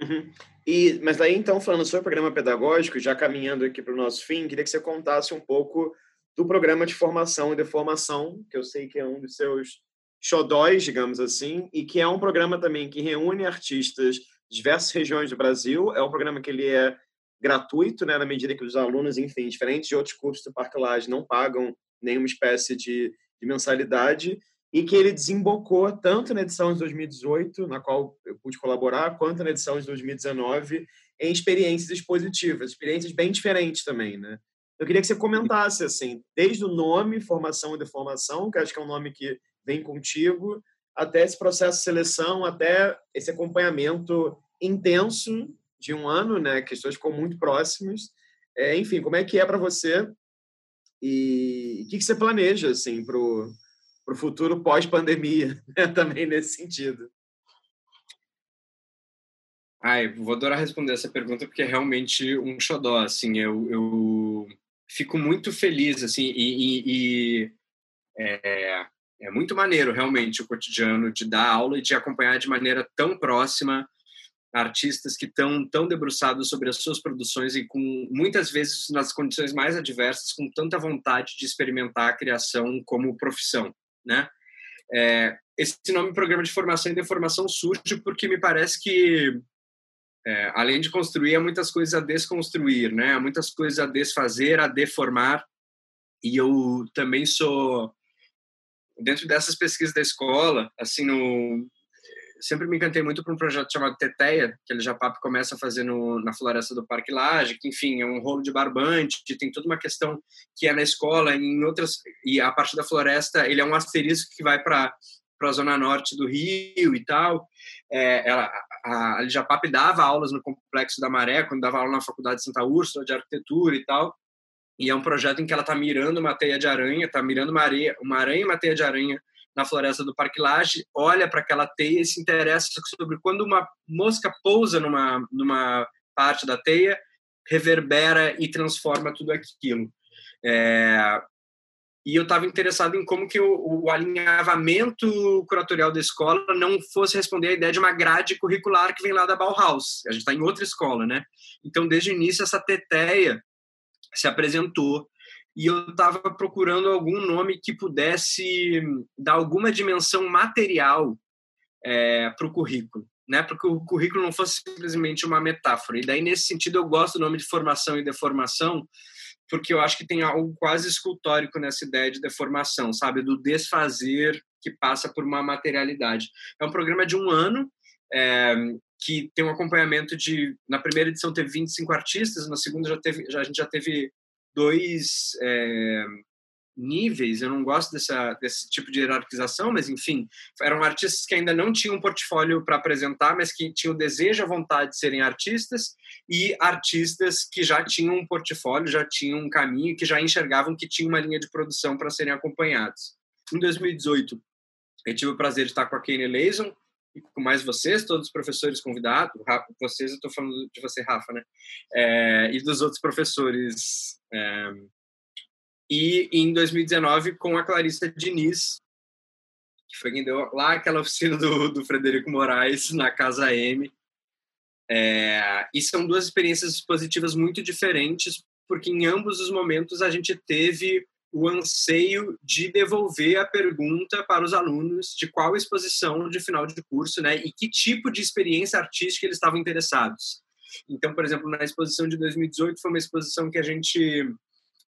Uhum. E, mas daí, então, falando sobre o programa pedagógico, já caminhando aqui para o nosso fim, queria que você contasse um pouco do programa de formação e deformação, que eu sei que é um dos seus xodóis, digamos assim, e que é um programa também que reúne artistas de diversas regiões do Brasil. É um programa que ele é gratuito, né, na medida que os alunos, enfim, diferentes de outros cursos do Parque Lage, não pagam nenhuma espécie de, de mensalidade e que ele desembocou tanto na edição de 2018, na qual eu pude colaborar, quanto na edição de 2019, em experiências expositivas, experiências bem diferentes também, né? Eu queria que você comentasse, assim, desde o nome, formação e deformação, que acho que é um nome que vem contigo, até esse processo de seleção, até esse acompanhamento intenso de um ano, né? Que as pessoas ficam muito próximas. É, enfim, como é que é para você e o que, que você planeja, assim, para para o futuro pós-pandemia, né? também nesse sentido. Ai, vou adorar responder essa pergunta porque é realmente um xodó, assim, eu, eu fico muito feliz, assim, e, e, e é, é, muito maneiro, realmente, o cotidiano de dar aula e de acompanhar de maneira tão próxima artistas que estão tão debruçados sobre as suas produções e com muitas vezes nas condições mais adversas com tanta vontade de experimentar a criação como profissão né? É, esse nome Programa de Formação e Deformação surge porque me parece que, é, além de construir, há muitas coisas a desconstruir, né? Há muitas coisas a desfazer, a deformar. E eu também sou, dentro dessas pesquisas da escola, assim, no, sempre me encantei muito por um projeto chamado Teteia, que ele já papo começa a fazer no, na floresta do Parque Laje, que enfim é um rolo de barbante, tem toda uma questão que é na escola, em outras e a parte da floresta ele é um asterisco que vai para para a zona norte do Rio e tal. É, ela, a, a dava aulas no Complexo da Maré, quando dava aula na Faculdade de Santa Úrsula de Arquitetura e tal. E é um projeto em que ela está mirando uma teia de aranha, está mirando uma, areia, uma aranha e uma teia de aranha na floresta do Parque Lage, olha para aquela teia e se interessa sobre quando uma mosca pousa numa, numa parte da teia, reverbera e transforma tudo aquilo. É, e eu estava interessado em como que o, o, alinhavamento curatorial da escola não fosse responder à ideia de uma grade curricular que vem lá da Bauhaus. A gente está em outra escola, né? Então, desde o início, essa teteia se apresentou e eu estava procurando algum nome que pudesse dar alguma dimensão material é, para o currículo, né? Para que o currículo não fosse simplesmente uma metáfora. E daí, nesse sentido, eu gosto do nome de formação e deformação, porque eu acho que tem algo quase escultórico nessa ideia de deformação, sabe? Do desfazer que passa por uma materialidade. É um programa de um ano, é, que tem um acompanhamento de. Na primeira edição teve 25 artistas, na segunda já teve, já, a gente já teve dois é, níveis. Eu não gosto dessa, desse tipo de hierarquização, mas enfim, eram artistas que ainda não tinham um portfólio para apresentar, mas que tinham o desejo, a vontade de serem artistas, e artistas que já tinham um portfólio, já tinham um caminho, que já enxergavam que tinha uma linha de produção para serem acompanhados. Em 2018, eu tive o prazer de estar com a Kane Leison, e com mais vocês, todos os professores convidados, vocês, eu estou falando de você, Rafa, né? É, e dos outros professores. É, e em 2019, com a Clarissa Diniz, que foi quem deu lá aquela oficina do, do Frederico Moraes na Casa M. É, e são duas experiências positivas muito diferentes, porque em ambos os momentos a gente teve o anseio de devolver a pergunta para os alunos de qual exposição de final de curso, né, e que tipo de experiência artística eles estavam interessados. Então, por exemplo, na exposição de 2018 foi uma exposição que a gente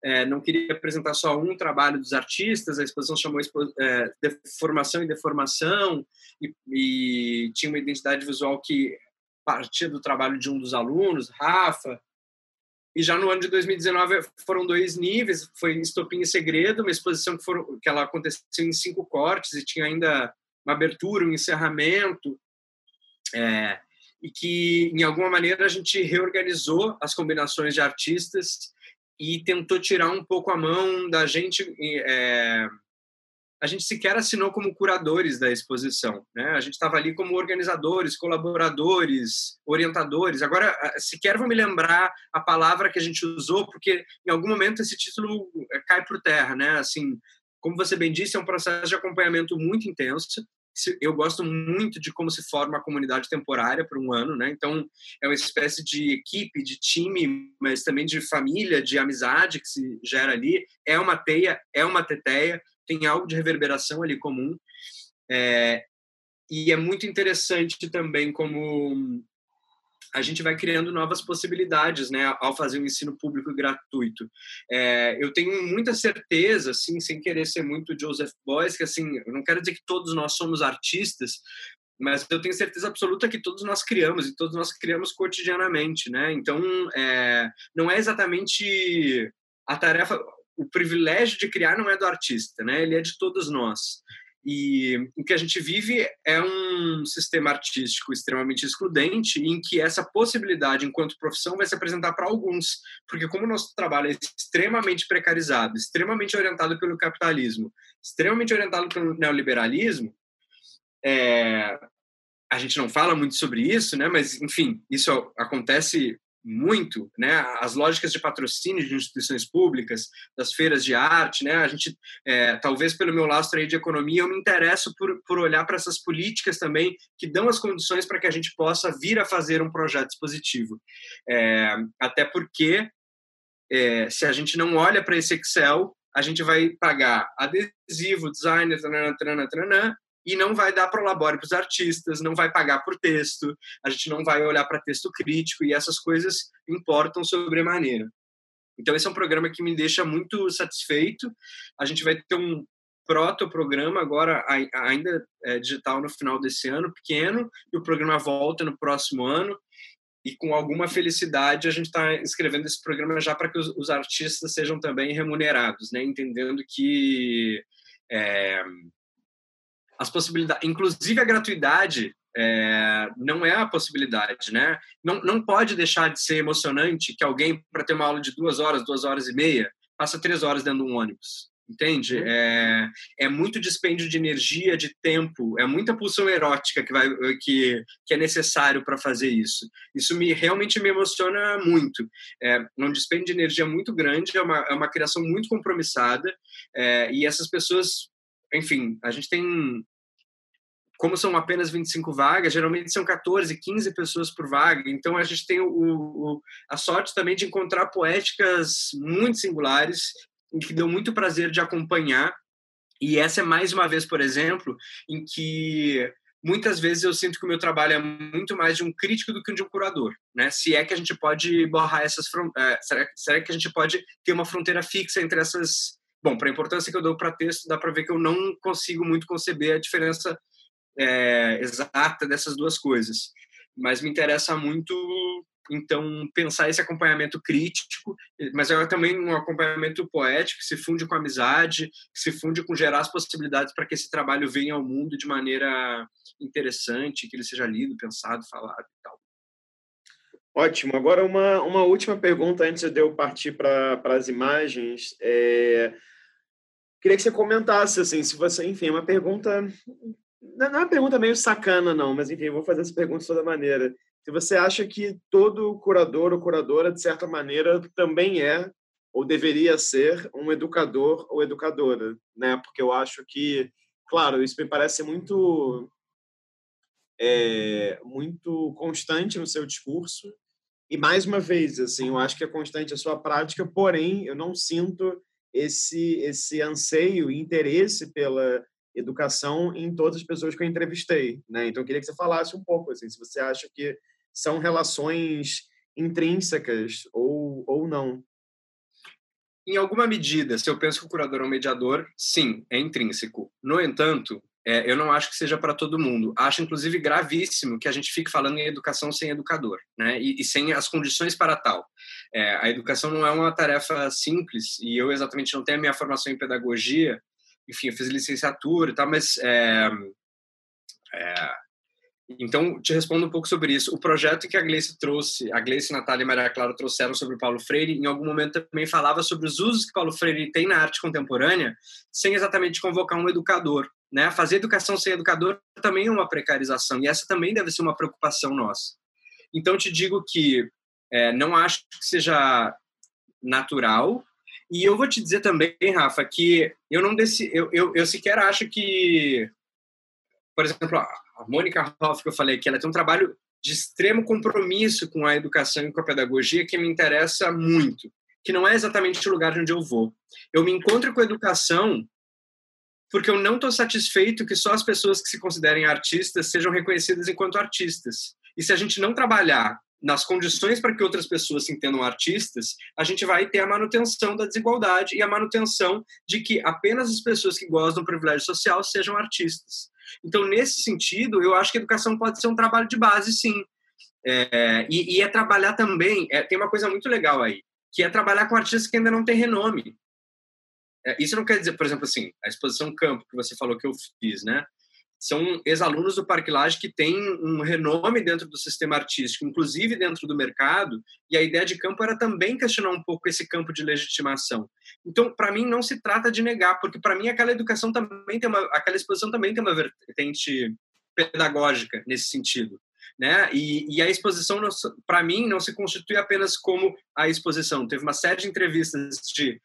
é, não queria apresentar só um trabalho dos artistas, a exposição chamou é, Formação e Deformação, e, e tinha uma identidade visual que partia do trabalho de um dos alunos, Rafa, e já no ano de 2019 foram dois níveis, foi Estopim e Segredo, uma exposição que, foram, que ela aconteceu em cinco cortes e tinha ainda uma abertura, um encerramento, é, e que, em alguma maneira, a gente reorganizou as combinações de artistas e tentou tirar um pouco a mão da gente é, a gente sequer assinou como curadores da exposição, né? A gente estava ali como organizadores, colaboradores, orientadores. Agora, sequer vou me lembrar a palavra que a gente usou, porque em algum momento esse título eh, cai por terra, né? Assim, como você bem disse, é um processo de acompanhamento muito intenso. Eu gosto muito de como se forma a comunidade temporária por um ano, né? Então, é uma espécie de equipe, de time, mas também de família, de amizade que se gera ali. É uma teia, é uma teteia, tem algo de reverberação ali comum. É, e é muito interessante também como a gente vai criando novas possibilidades, né, ao fazer um ensino público gratuito. É, eu tenho muita certeza, assim, sem querer ser muito Joseph Beuys, que assim, eu não quero dizer que todos nós somos artistas, mas eu tenho certeza absoluta que todos nós criamos e todos nós criamos cotidianamente, né? Então, é, não é exatamente a tarefa o privilégio de criar não é do artista, né? Ele é de todos nós. E o que a gente vive é um sistema artístico extremamente excludente, em que essa possibilidade, enquanto profissão, vai se apresentar para alguns. Porque, como o nosso trabalho é extremamente precarizado, extremamente orientado pelo capitalismo, extremamente orientado pelo neoliberalismo, é... a gente não fala muito sobre isso, né? mas, enfim, isso acontece muito, né? As lógicas de patrocínio de instituições públicas, das feiras de arte, né? A gente, é, talvez pelo meu lastro aí de economia, eu me interesso por, por olhar para essas políticas também que dão as condições para que a gente possa vir a fazer um projeto expositivo. É, até porque, é, se a gente não olha para esse Excel, a gente vai pagar adesivo, designer, tranana, tranana, tranana, e não vai dar prolabore para os artistas, não vai pagar por texto, a gente não vai olhar para texto crítico e essas coisas importam sobremaneira. Então esse é um programa que me deixa muito satisfeito. A gente vai ter um proto-programa agora ainda é, digital no final desse ano, pequeno, e o programa volta no próximo ano. E com alguma felicidade a gente está escrevendo esse programa já para que os, os, artistas sejam também remunerados, né? Entendendo que é, as possibilidades, inclusive a gratuidade é, não é a possibilidade, né? Não, não pode deixar de ser emocionante que alguém, para ter uma aula de duas horas, duas horas e meia, passa três horas dentro de um ônibus. entende? Uhum. É, é muito dispêndio de energia, de tempo, é muita pulsão erótica que, vai, que, que é necessário para fazer isso. Isso me realmente me emociona muito. É um dispêndio de energia muito grande, é uma, é uma criação muito compromissada, é, e essas pessoas, enfim, a gente tem como são apenas 25 vagas, geralmente são 14, 15 pessoas por vaga. Então a gente tem o, o, a sorte também de encontrar poéticas muito singulares que deu muito prazer de acompanhar. E essa é mais uma vez, por exemplo, em que muitas vezes eu sinto que o meu trabalho é muito mais de um crítico do que de um curador, né? Se é que a gente pode borrar essas é, será, será que a gente pode ter uma fronteira fixa entre essas Bom, para a importância que eu dou para texto, dá para ver que eu não consigo muito conceber a diferença é, exata dessas duas coisas. Mas me interessa muito então, pensar esse acompanhamento crítico, mas é também um acompanhamento poético que se funde com amizade, que se funde com gerar as possibilidades para que esse trabalho venha ao mundo de maneira interessante, que ele seja lido, pensado, falado e tal. Ótimo. Agora, uma, uma última pergunta antes de eu partir para as imagens. É... Queria que você comentasse, assim, se você, enfim, é uma pergunta. Não é uma pergunta meio sacana, não, mas enfim, vou fazer essa pergunta de toda maneira se você acha que todo curador ou curadora, de certa maneira, também é ou deveria ser um educador ou educadora, né? Porque eu acho que, claro, isso me parece muito é, muito constante no seu discurso e mais uma vez, assim, eu acho que é constante a sua prática, porém eu não sinto esse esse anseio e interesse pela educação em todas as pessoas que eu entrevistei, né? Então eu queria que você falasse um pouco assim, se você acha que são relações intrínsecas ou, ou não? Em alguma medida, se eu penso que o curador é um mediador, sim, é intrínseco. No entanto, é, eu não acho que seja para todo mundo. Acho, inclusive, gravíssimo que a gente fique falando em educação sem educador, né? E, e sem as condições para tal. É, a educação não é uma tarefa simples, e eu exatamente não tenho a minha formação em pedagogia. Enfim, eu fiz licenciatura e tal, mas é, é então, te respondo um pouco sobre isso. O projeto que a Gleice trouxe, a Gleice, Natália e Maria Clara trouxeram sobre Paulo Freire, em algum momento também falava sobre os usos que Paulo Freire tem na arte contemporânea, sem exatamente convocar um educador. Né? Fazer educação sem educador também é uma precarização, e essa também deve ser uma preocupação nossa. Então, te digo que é, não acho que seja natural, e eu vou te dizer também, Rafa, que eu não desse, eu, eu, eu sequer acho que, por exemplo, a Mônica Hoff, que eu falei aqui, ela tem um trabalho de extremo compromisso com a educação e com a pedagogia que me interessa muito, que não é exatamente o lugar onde eu vou. Eu me encontro com a educação porque eu não estou satisfeito que só as pessoas que se considerem artistas sejam reconhecidas enquanto artistas. E se a gente não trabalhar nas condições para que outras pessoas se entendam artistas, a gente vai ter a manutenção da desigualdade e a manutenção de que apenas as pessoas que gozam do privilégio social sejam artistas. Então, nesse sentido, eu acho que a educação pode ser um trabalho de base, sim. É, e, e, é trabalhar também, é, tem uma coisa muito legal aí, que é trabalhar com artistas que ainda não têm renome. É, isso não quer dizer, por exemplo, assim, a exposição Campo, que você falou que eu fiz, né? são ex-alunos do Parque Lage que têm um renome dentro do sistema artístico, inclusive dentro do mercado, e a ideia de campo era também questionar um pouco esse campo de legitimação. Então, para mim, não se trata de negar, porque para mim aquela educação também tem uma, aquela exposição também tem uma vertente pedagógica nesse sentido. Né? E, e a exposição, para mim, não se constitui apenas como a exposição. Teve uma série de entrevistas de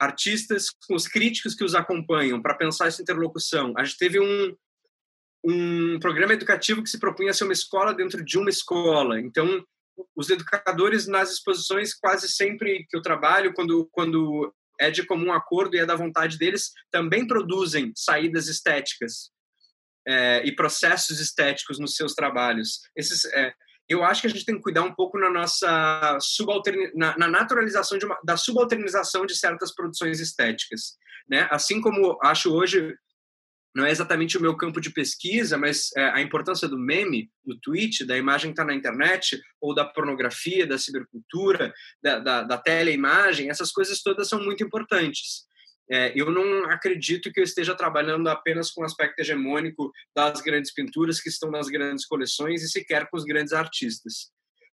artistas com os críticos que os acompanham para pensar essa interlocução. A gente teve um, um programa educativo que se propunha ser uma escola dentro de uma escola. Então, os educadores nas exposições quase sempre que eu trabalho, quando quando é de comum acordo e é da vontade deles, também produzem saídas estéticas é, e processos estéticos nos seus trabalhos. Esses, é, eu acho que a gente tem que cuidar um pouco na nossa subalterni na, na naturalização uma, da subalternização de certas produções estéticas, né? Assim como acho hoje não é exatamente o meu campo de pesquisa, mas é, a importância do meme, do tweet, da imagem que está na internet, ou da pornografia, da cibercultura, da, da, da teleimagem, essas coisas todas são muito importantes. É, eu não acredito que eu esteja trabalhando apenas com o aspecto hegemônico das grandes pinturas que estão nas grandes coleções e sequer com os grandes artistas.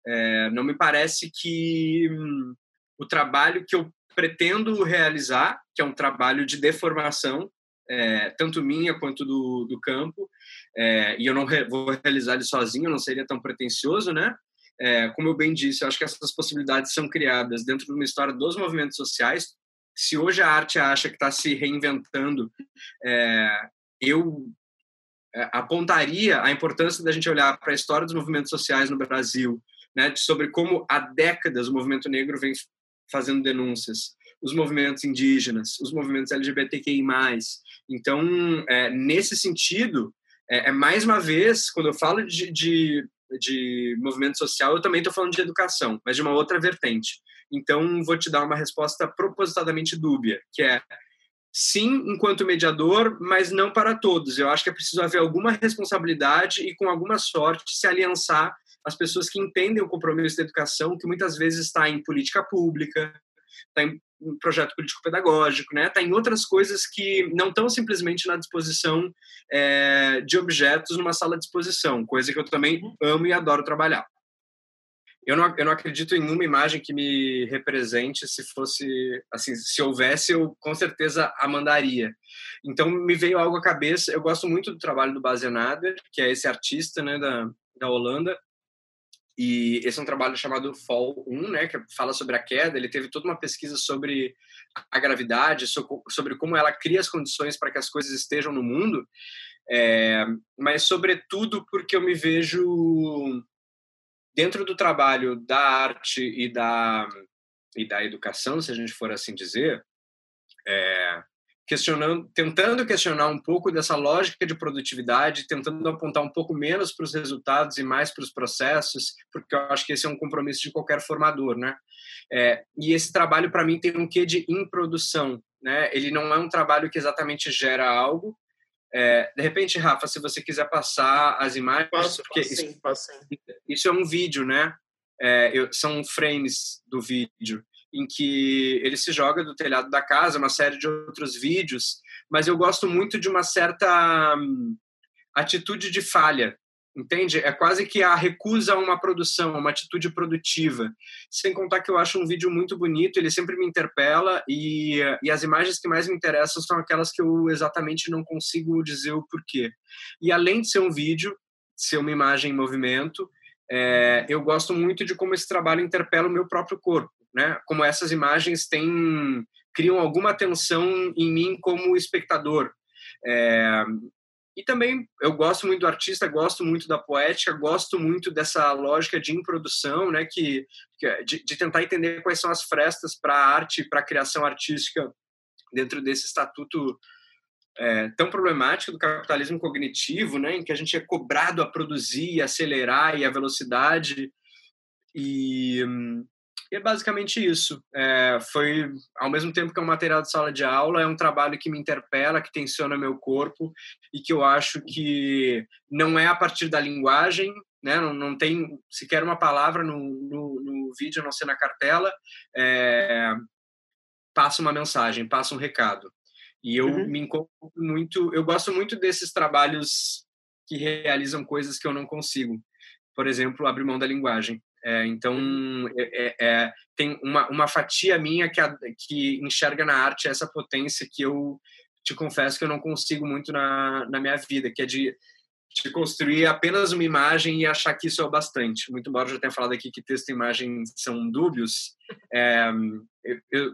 É, não me parece que hum, o trabalho que eu pretendo realizar, que é um trabalho de deformação, é, tanto minha quanto do, do campo, é, e eu não re, vou realizar ele sozinho, não seria tão pretencioso, né? É, como eu bem disse, eu acho que essas possibilidades são criadas dentro de uma história dos movimentos sociais. Se hoje a arte acha que está se reinventando, é, eu é, apontaria a importância da gente olhar para a história dos movimentos sociais no Brasil, né, sobre como há décadas o movimento negro vem fazendo denúncias, os movimentos indígenas, os movimentos LGBTQI+. Então, é, nesse sentido, é, é, mais uma vez, quando eu falo de, de, de movimento social, eu também estou falando de educação, mas de uma outra vertente. Então, vou te dar uma resposta propositadamente dúbia, que é sim, enquanto mediador, mas não para todos. Eu acho que é preciso haver alguma responsabilidade e, com alguma sorte, se aliançar as pessoas que entendem o compromisso da educação, que muitas vezes está em política pública, está em projeto político-pedagógico, né? Está em outras coisas que não estão simplesmente na disposição é, de objetos numa sala de exposição, coisa que eu também amo e adoro trabalhar. Eu não, eu não acredito em uma imagem que me represente. Se fosse assim, se houvesse, eu com certeza a mandaria. Então me veio algo à cabeça. Eu gosto muito do trabalho do Bazenader, que é esse artista, né, da, da Holanda, e esse é um trabalho chamado Fall 1, né, que fala sobre a queda. Ele teve toda uma pesquisa sobre a gravidade, sobre como ela cria as condições para que as coisas estejam no mundo, é, mas, sobretudo, porque eu me vejo dentro do trabalho da arte e da, e da educação, se a gente for assim dizer, é, questionando, tentando questionar um pouco dessa lógica de produtividade, tentando apontar um pouco menos para os resultados e mais para os processos, porque eu acho que esse é um compromisso de qualquer formador, né? É, e esse trabalho para mim tem um quê de improdução, né? Ele não é um trabalho que exatamente gera algo. É, de repente, Rafa, se você quiser passar as imagens, passo, porque passo, isso, sim, passo, sim. isso é um vídeo, né? É, eu, são frames do vídeo em que ele se joga do telhado da casa, uma série de outros vídeos, mas eu gosto muito de uma certa hum, atitude de falha, entende? É quase que a recusa a uma produção, uma atitude produtiva. Sem contar que eu acho um vídeo muito bonito, ele sempre me interpela e, e as imagens que mais me interessam são aquelas que eu exatamente não consigo dizer o porquê. E além de ser um vídeo, ser uma imagem em movimento, é, eu gosto muito de como esse trabalho interpela o meu próprio corpo né? Como essas imagens têm criam alguma tensão em mim como espectador. É, e também eu gosto muito do artista, gosto muito da poética, gosto muito dessa lógica de improdução, né? Que, de, de tentar entender quais são as frestas para a arte, para a criação artística dentro desse estatuto é, tão problemático do capitalismo cognitivo, né, em que a gente é cobrado a produzir, acelerar e a velocidade. E, e é basicamente isso. É, foi, ao mesmo tempo que é um material de sala de aula, é um trabalho que me interpela, que tensiona meu corpo e que eu acho que não é a partir da linguagem, né? não, não tem sequer uma palavra no, no, no vídeo, a não ser na cartela, é, passa uma mensagem, passa um recado. E eu uhum. me encontro muito, eu gosto muito desses trabalhos que realizam coisas que eu não consigo. Por exemplo, abrir mão da linguagem. É, então, é, é, é, tem uma, uma fatia minha que, a, que enxerga na arte essa potência que eu te confesso que eu não consigo muito na, na minha vida, que é de, de construir apenas uma imagem e achar que isso é o bastante. Muito embora eu já tenha falado aqui que texto e imagem são dúbios, é, eu, eu,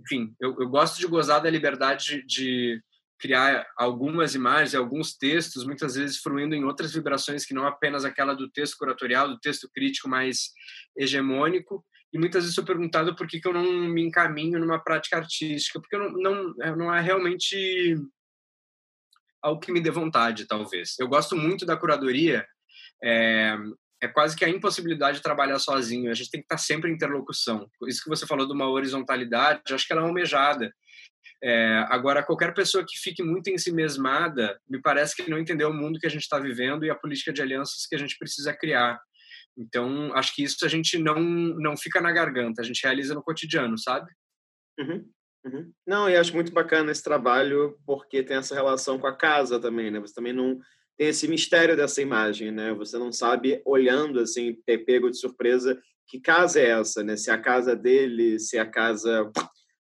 enfim, eu, eu, gosto de gozar da liberdade de, de criar algumas imagens, alguns textos, muitas vezes fruindo em outras vibrações que não apenas aquela do texto curatorial, do texto crítico mais hegemônico. E muitas vezes sou perguntado por que, que eu não me encaminho numa prática artística, porque não, não, não é realmente algo que me dê vontade, talvez. Eu gosto muito da curadoria, é, é quase que a impossibilidade de trabalhar sozinho. A gente tem que estar sempre em interlocução. Isso que você falou de uma horizontalidade, acho que ela é almejada. É, agora, qualquer pessoa que fique muito ensimesmada, me parece que não entendeu o mundo que a gente está vivendo e a política de alianças que a gente precisa criar. Então, acho que isso a gente não, não fica na garganta, a gente realiza no cotidiano, sabe? Uhum, uhum. Não, e acho muito bacana esse trabalho, porque tem essa relação com a casa também, né? Você também não tem esse mistério dessa imagem, né? Você não sabe, olhando assim, ter pego de surpresa, que casa é essa, né? Se é a casa dele, se é a casa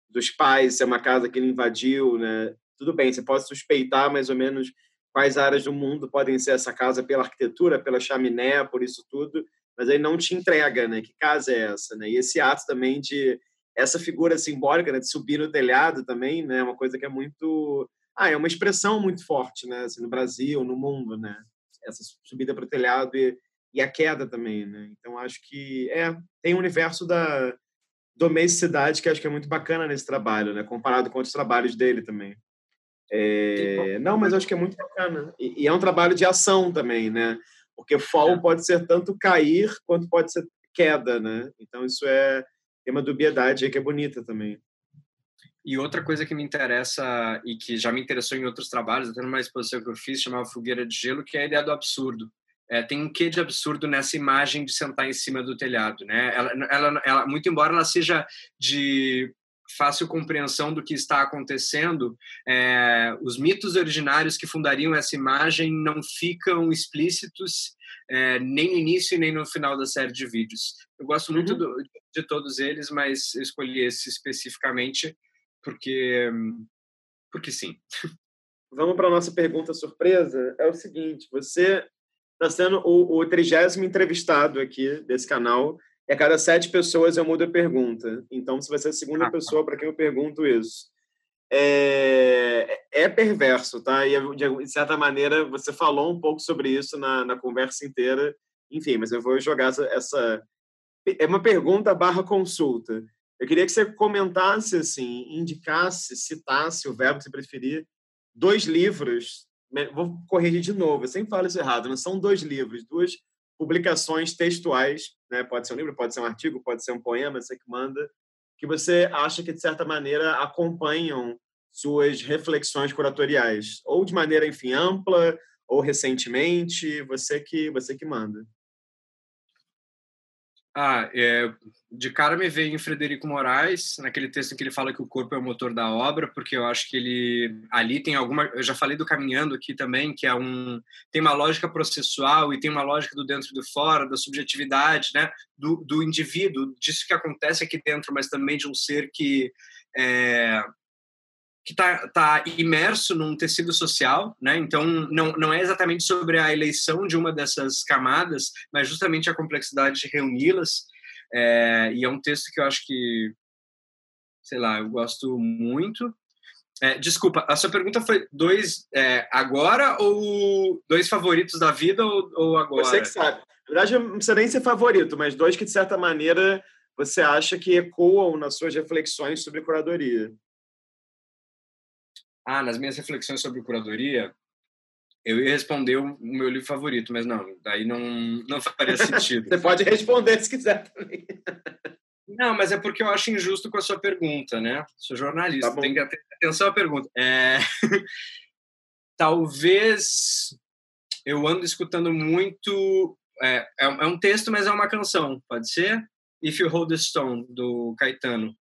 dos pais, se é uma casa que ele invadiu, né? Tudo bem, você pode suspeitar mais ou menos quais áreas do mundo podem ser essa casa pela arquitetura, pela chaminé, por isso tudo, mas aí não te entrega, né? Que casa é essa, né? E esse ato também de essa figura simbólica né, de subir no telhado também, né? É uma coisa que é muito, ah, é uma expressão muito forte, né? Assim, no Brasil, no mundo, né? Essa subida para o telhado e, e a queda também, né? Então acho que é tem um universo da domesticidade que acho que é muito bacana nesse trabalho, né? Comparado com outros trabalhos dele também. É, não, mas acho que é muito bacana. E, e, é um trabalho de ação também, né? Porque fall é. pode ser tanto cair quanto pode ser queda, né? Então isso é tem uma dubiedade aí que é bonita também. E outra coisa que me interessa e que já me interessou em outros trabalhos, até numa exposição que eu fiz, chamava Fogueira de Gelo, que é a ideia do absurdo. É, tem um quê de absurdo nessa imagem de sentar em cima do telhado, né? Ela, ela, ela, muito embora ela seja de fácil compreensão do que está acontecendo, é, os mitos originários que fundariam essa imagem não ficam explícitos é, nem no início nem no final da série de vídeos. Eu gosto muito uhum. do, de todos eles, mas escolhi esse especificamente porque porque sim. Vamos para a nossa pergunta surpresa. É o seguinte: você está sendo o trigésimo entrevistado aqui desse canal e a cada sete pessoas eu mudo a pergunta. Então, você vai ser a segunda ah, tá. pessoa para quem eu pergunto isso. É, é perverso, tá? E, de certa maneira, você falou um pouco sobre isso na, na conversa inteira. Enfim, mas eu vou jogar essa, essa... É uma pergunta barra consulta. Eu queria que você comentasse, assim, indicasse, citasse o verbo você preferir, dois livros. Vou corrigir de novo, eu sempre falo isso errado, não são dois livros, duas publicações textuais, né? pode ser um livro, pode ser um artigo, pode ser um poema, você que manda, que você acha que, de certa maneira, acompanham suas reflexões curatoriais, ou de maneira, enfim, ampla, ou recentemente, você que, você que manda. Ah, é, de cara me veio em Frederico Moraes, naquele texto em que ele fala que o corpo é o motor da obra, porque eu acho que ele ali tem alguma, eu já falei do caminhando aqui também, que é um tem uma lógica processual e tem uma lógica do dentro e do fora, da subjetividade, né, do, do indivíduo, disso que acontece aqui dentro, mas também de um ser que é, que está tá imerso num tecido social, né? Então não, não é exatamente sobre a eleição de uma dessas camadas, mas justamente a complexidade de reuni-las. É, e é um texto que eu acho que, sei lá, eu gosto muito. É, desculpa, a sua pergunta foi dois é, agora ou dois favoritos da vida ou, ou agora? Você que sabe. Na verdade, não precisa nem ser favorito, mas dois que, de certa maneira, você acha que ecoam nas suas reflexões sobre curadoria ah, nas minhas reflexões sobre curadoria, eu ia responder o meu livro favorito, mas não, daí não, não faria sentido. Você pode responder se quiser também. Não, mas é porque eu acho injusto com a sua pergunta, né? Sou jornalista, tá tem que ter atenção à pergunta. É... Talvez eu ando escutando muito. É, é, é um texto, mas é uma canção, pode ser? If You Hold the Stone, do Caetano.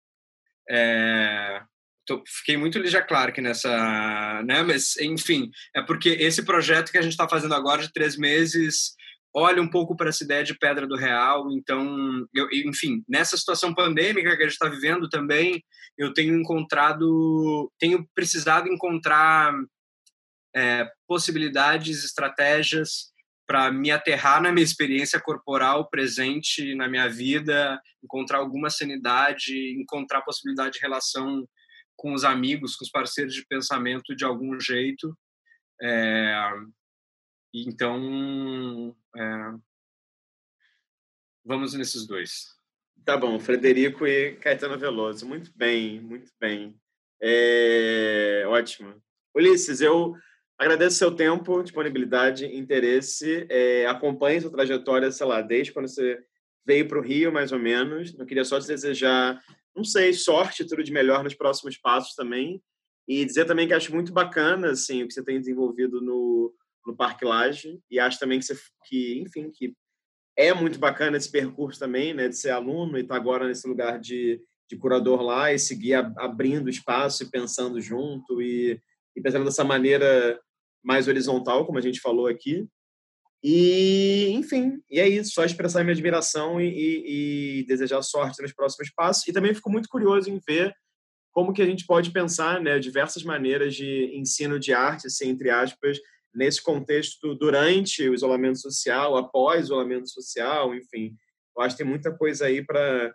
É, tô, fiquei muito Lígia Clark nessa, né? Mas, enfim, é porque esse projeto que a gente está fazendo agora de três meses olha um pouco para essa ideia de pedra do real. Então, eu, enfim, nessa situação pandêmica que a gente está vivendo também, eu tenho encontrado, tenho precisado encontrar é, possibilidades, estratégias para me aterrar na minha experiência corporal presente na minha vida, encontrar alguma sanidade, encontrar possibilidade de relação com os amigos, com os parceiros de pensamento de algum jeito. É, então, é, vamos nesses dois. Tá bom, Frederico e Caetano Veloso. Muito bem, muito bem. É, ótimo. Ulisses, eu agradeço seu tempo, disponibilidade, interesse. É, acompanhe sua trajetória, sei lá, desde quando você veio para o Rio, mais ou menos. Eu queria só te desejar não sei, sorte, tudo de melhor nos próximos passos também. E dizer também que acho muito bacana assim, o que você tem desenvolvido no, no Parque Laje. E acho também que, você, que, enfim, que é muito bacana esse percurso também, né, de ser aluno e estar tá agora nesse lugar de, de curador lá e seguir abrindo espaço e pensando junto e, e pensando dessa maneira mais horizontal, como a gente falou aqui. E, enfim, e é isso, só expressar minha admiração e, e, e, desejar sorte nos próximos passos. E também fico muito curioso em ver como que a gente pode pensar né, diversas maneiras de ensino de arte, assim, entre aspas, nesse contexto durante o isolamento social, após o isolamento social, enfim. Eu acho que tem muita coisa aí para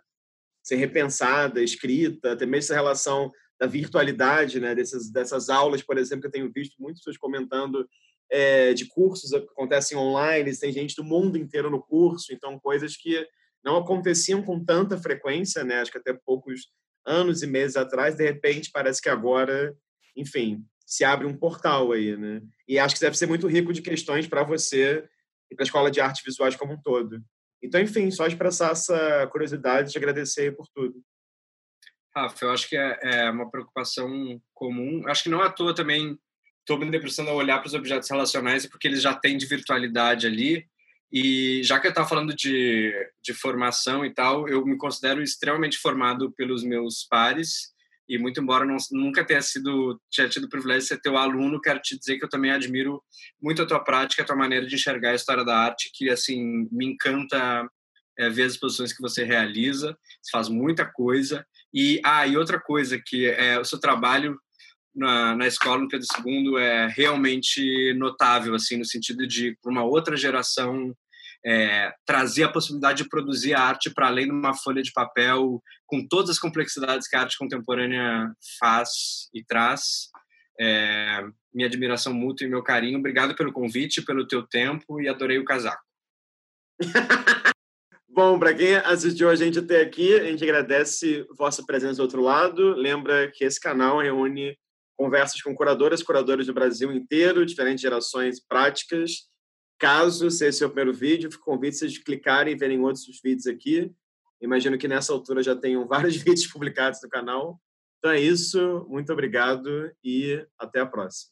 ser repensada, escrita, até mesmo essa relação da virtualidade, né, dessas, dessas aulas, por exemplo, que eu tenho visto muitas pessoas comentando é, de cursos que acontecem online, tem gente do mundo inteiro no curso, então coisas que não aconteciam com tanta frequência, né, acho que até poucos anos e meses atrás, de repente parece que agora, enfim, se abre um portal aí, né? E acho que deve ser muito rico de questões para você e para a Escola de Artes Visuais como um todo. Então, enfim, só expressar essa curiosidade e te agradecer por tudo. Rafa, eu acho que é, é uma preocupação comum. Acho que não à toa também estou me debruçando a olhar para os objetos relacionais porque eles já têm de virtualidade ali. E já que eu estava falando de, de formação e tal, eu me considero extremamente formado pelos meus pares. E muito embora não, nunca tenha sido tinha tido o privilégio de ser teu aluno, quero te dizer que eu também admiro muito a tua prática, a tua maneira de enxergar a história da arte, que assim me encanta é, ver as exposições que você realiza. Faz muita coisa e, ah, e outra coisa que é o seu trabalho na, na escola no Pedro II é realmente notável, assim, no sentido de, uma outra geração, é, trazer a possibilidade de produzir arte para além de uma folha de papel, com todas as complexidades que a arte contemporânea faz e traz. É, minha admiração mútua e meu carinho. Obrigado pelo convite, pelo teu tempo e adorei o casaco. Bom, para quem assistiu a gente até aqui, a gente agradece vossa presença do outro lado. Lembra que esse canal reúne conversas com curadoras curadores do Brasil inteiro, diferentes gerações práticas. Caso esse seja o primeiro vídeo, convido vocês a clicarem e verem outros vídeos aqui. Imagino que nessa altura já tenham vários vídeos publicados no canal. Então é isso, muito obrigado e até a próxima.